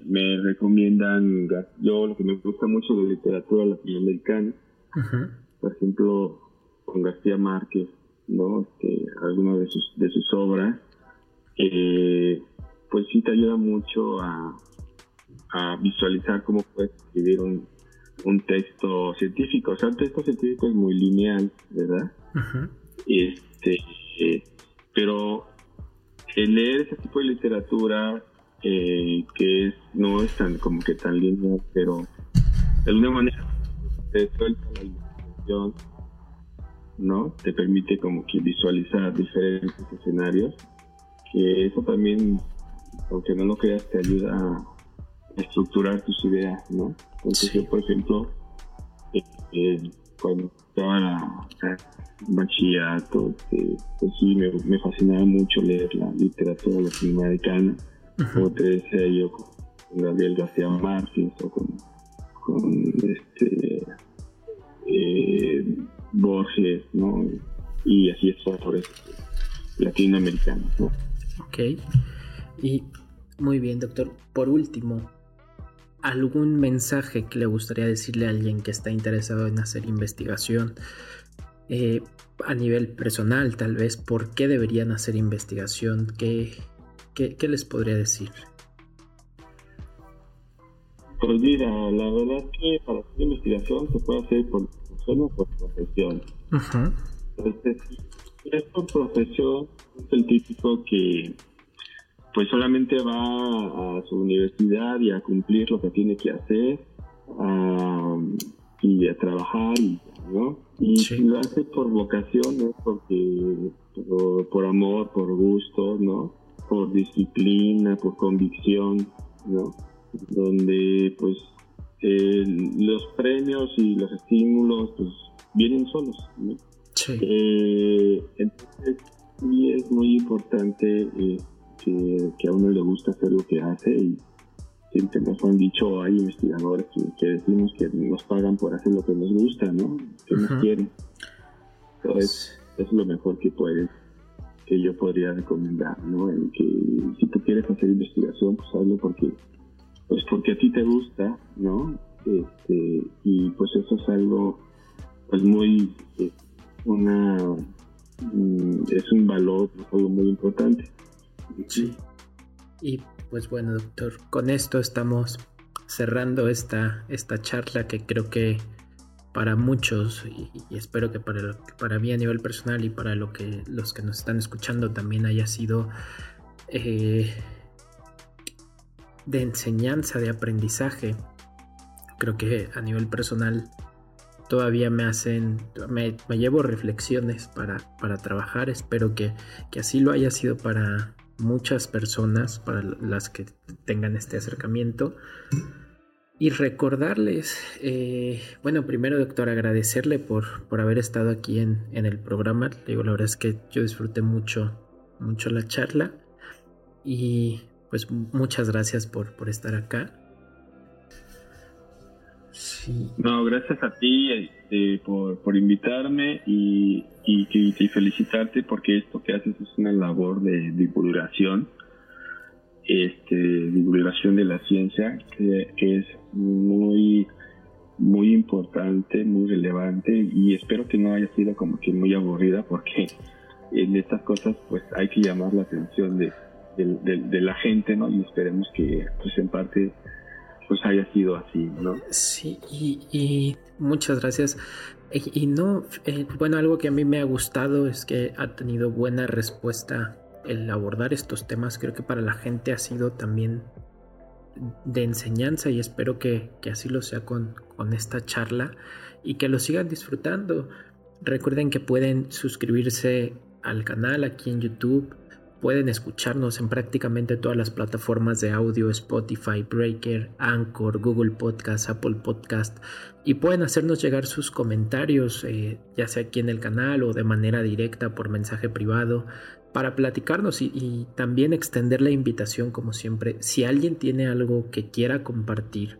me, recomiendan, yo lo que me gusta mucho de literatura latinoamericana, por ejemplo, con García Márquez, ¿no? Que alguna de sus, de sus obras, eh, pues sí te ayuda mucho a, visualizar cómo puedes escribir un, texto científico. O sea, el texto científico es muy lineal, ¿verdad? Este, pero leer ese tipo de literatura eh, que es, no es tan como que tan lindo, pero de alguna manera te suelta la imaginación, ¿no? Te permite como que visualizar diferentes escenarios, que eso también, aunque no lo creas, te ayuda a estructurar tus ideas, ¿no? Entonces yo, por ejemplo, eh, eh, cuando estaba en bachillerato, pues sí, me, fascinaba mucho leer la literatura latinoamericana, como te decía yo, con Gabriel García Márquez o con, este eh, Borges, ¿no? Y así es autores latinoamericanos, ¿no? Ok. Y muy bien, doctor. Por último, algún mensaje que le gustaría decirle a alguien que está interesado en hacer investigación eh, a nivel personal, tal vez, por qué deberían hacer investigación, qué, qué, les podría decir. Pues mira, la verdad que para hacer investigación se puede hacer por, solo por profesión. Entonces, si es por profesión, es el típico que pues solamente va a su universidad y a cumplir lo que tiene que hacer y a trabajar, ¿no? Y lo hace por vocación, ¿no? Porque, por, amor, por gusto, ¿no? Por disciplina, por convicción, ¿no? Donde, pues, los premios y los estímulos, pues, vienen solos, ¿no? Sí. Eh, entonces, sí es muy importante... Eh, que, a uno le gusta hacer lo que hace y siempre nos han dicho, hay investigadores que, decimos que nos pagan por hacer lo que nos gusta, ¿no? Que nos quieren. Entonces, es lo mejor que puedes, que yo podría recomendar, ¿no? En que si tú quieres hacer investigación, pues hazlo porque, pues porque a ti te gusta, ¿no? Este, y pues eso es algo, pues muy, una, mm, es un valor, es algo muy importante. Sí. Y pues bueno, doctor, con esto estamos cerrando esta, esta charla que creo que para muchos y, espero que para, para mí a nivel personal y para lo que, los que nos están escuchando también haya sido eh, de enseñanza, de aprendizaje. Creo que a nivel personal todavía me hacen, me, llevo reflexiones para, para trabajar. Espero que, que, así lo haya sido para muchas personas, para las que tengan este acercamiento. Y recordarles, eh, bueno, primero doctor, agradecerle por, por haber estado aquí en, en el programa. digo, la verdad es que yo disfruté mucho, mucho la charla. Y pues muchas gracias por, por estar acá. No, gracias a ti este, por, por, invitarme y, y, felicitarte porque esto que haces es una labor de divulgación, este, divulgación de la ciencia que, es muy muy importante, muy relevante y espero que no haya sido como que muy aburrida porque en estas cosas pues hay que llamar la atención de, de, la gente, ¿no? Y esperemos que, pues en parte, pues haya sido así, ¿no? Sí, y, muchas gracias. Y, no, eh, bueno, algo que a mí me ha gustado es que ha tenido buena respuesta el abordar estos temas. Creo que para la gente ha sido también de enseñanza y espero que, que así lo sea con, con esta charla y que lo sigan disfrutando. Recuerden que pueden suscribirse al canal aquí en YouTube Pueden escucharnos en prácticamente todas las plataformas de audio, Spotify, Breaker, Anchor, Google Podcast, Apple Podcast y pueden hacernos llegar sus comentarios, eh, ya sea aquí en el canal o de manera directa por mensaje privado, para platicarnos y, también extender la invitación como siempre. Si alguien tiene algo que quiera compartir,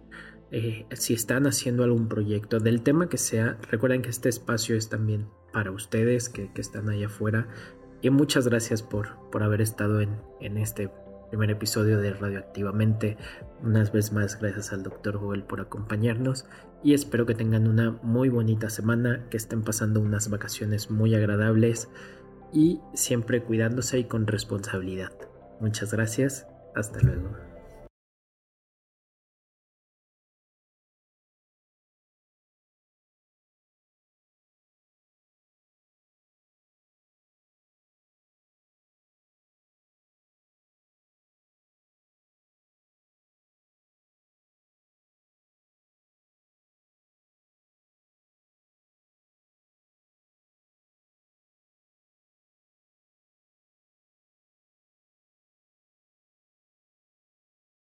eh, si están haciendo algún proyecto del tema que sea, recuerden que este espacio es también para ustedes que, que están allá afuera y muchas gracias por, por haber estado en, en este primer episodio de Radioactivamente. Unas veces más gracias al Dr. Joel por acompañarnos y espero que tengan una muy bonita semana, que estén pasando unas vacaciones muy agradables y siempre cuidándose y con responsabilidad. Muchas gracias, hasta luego.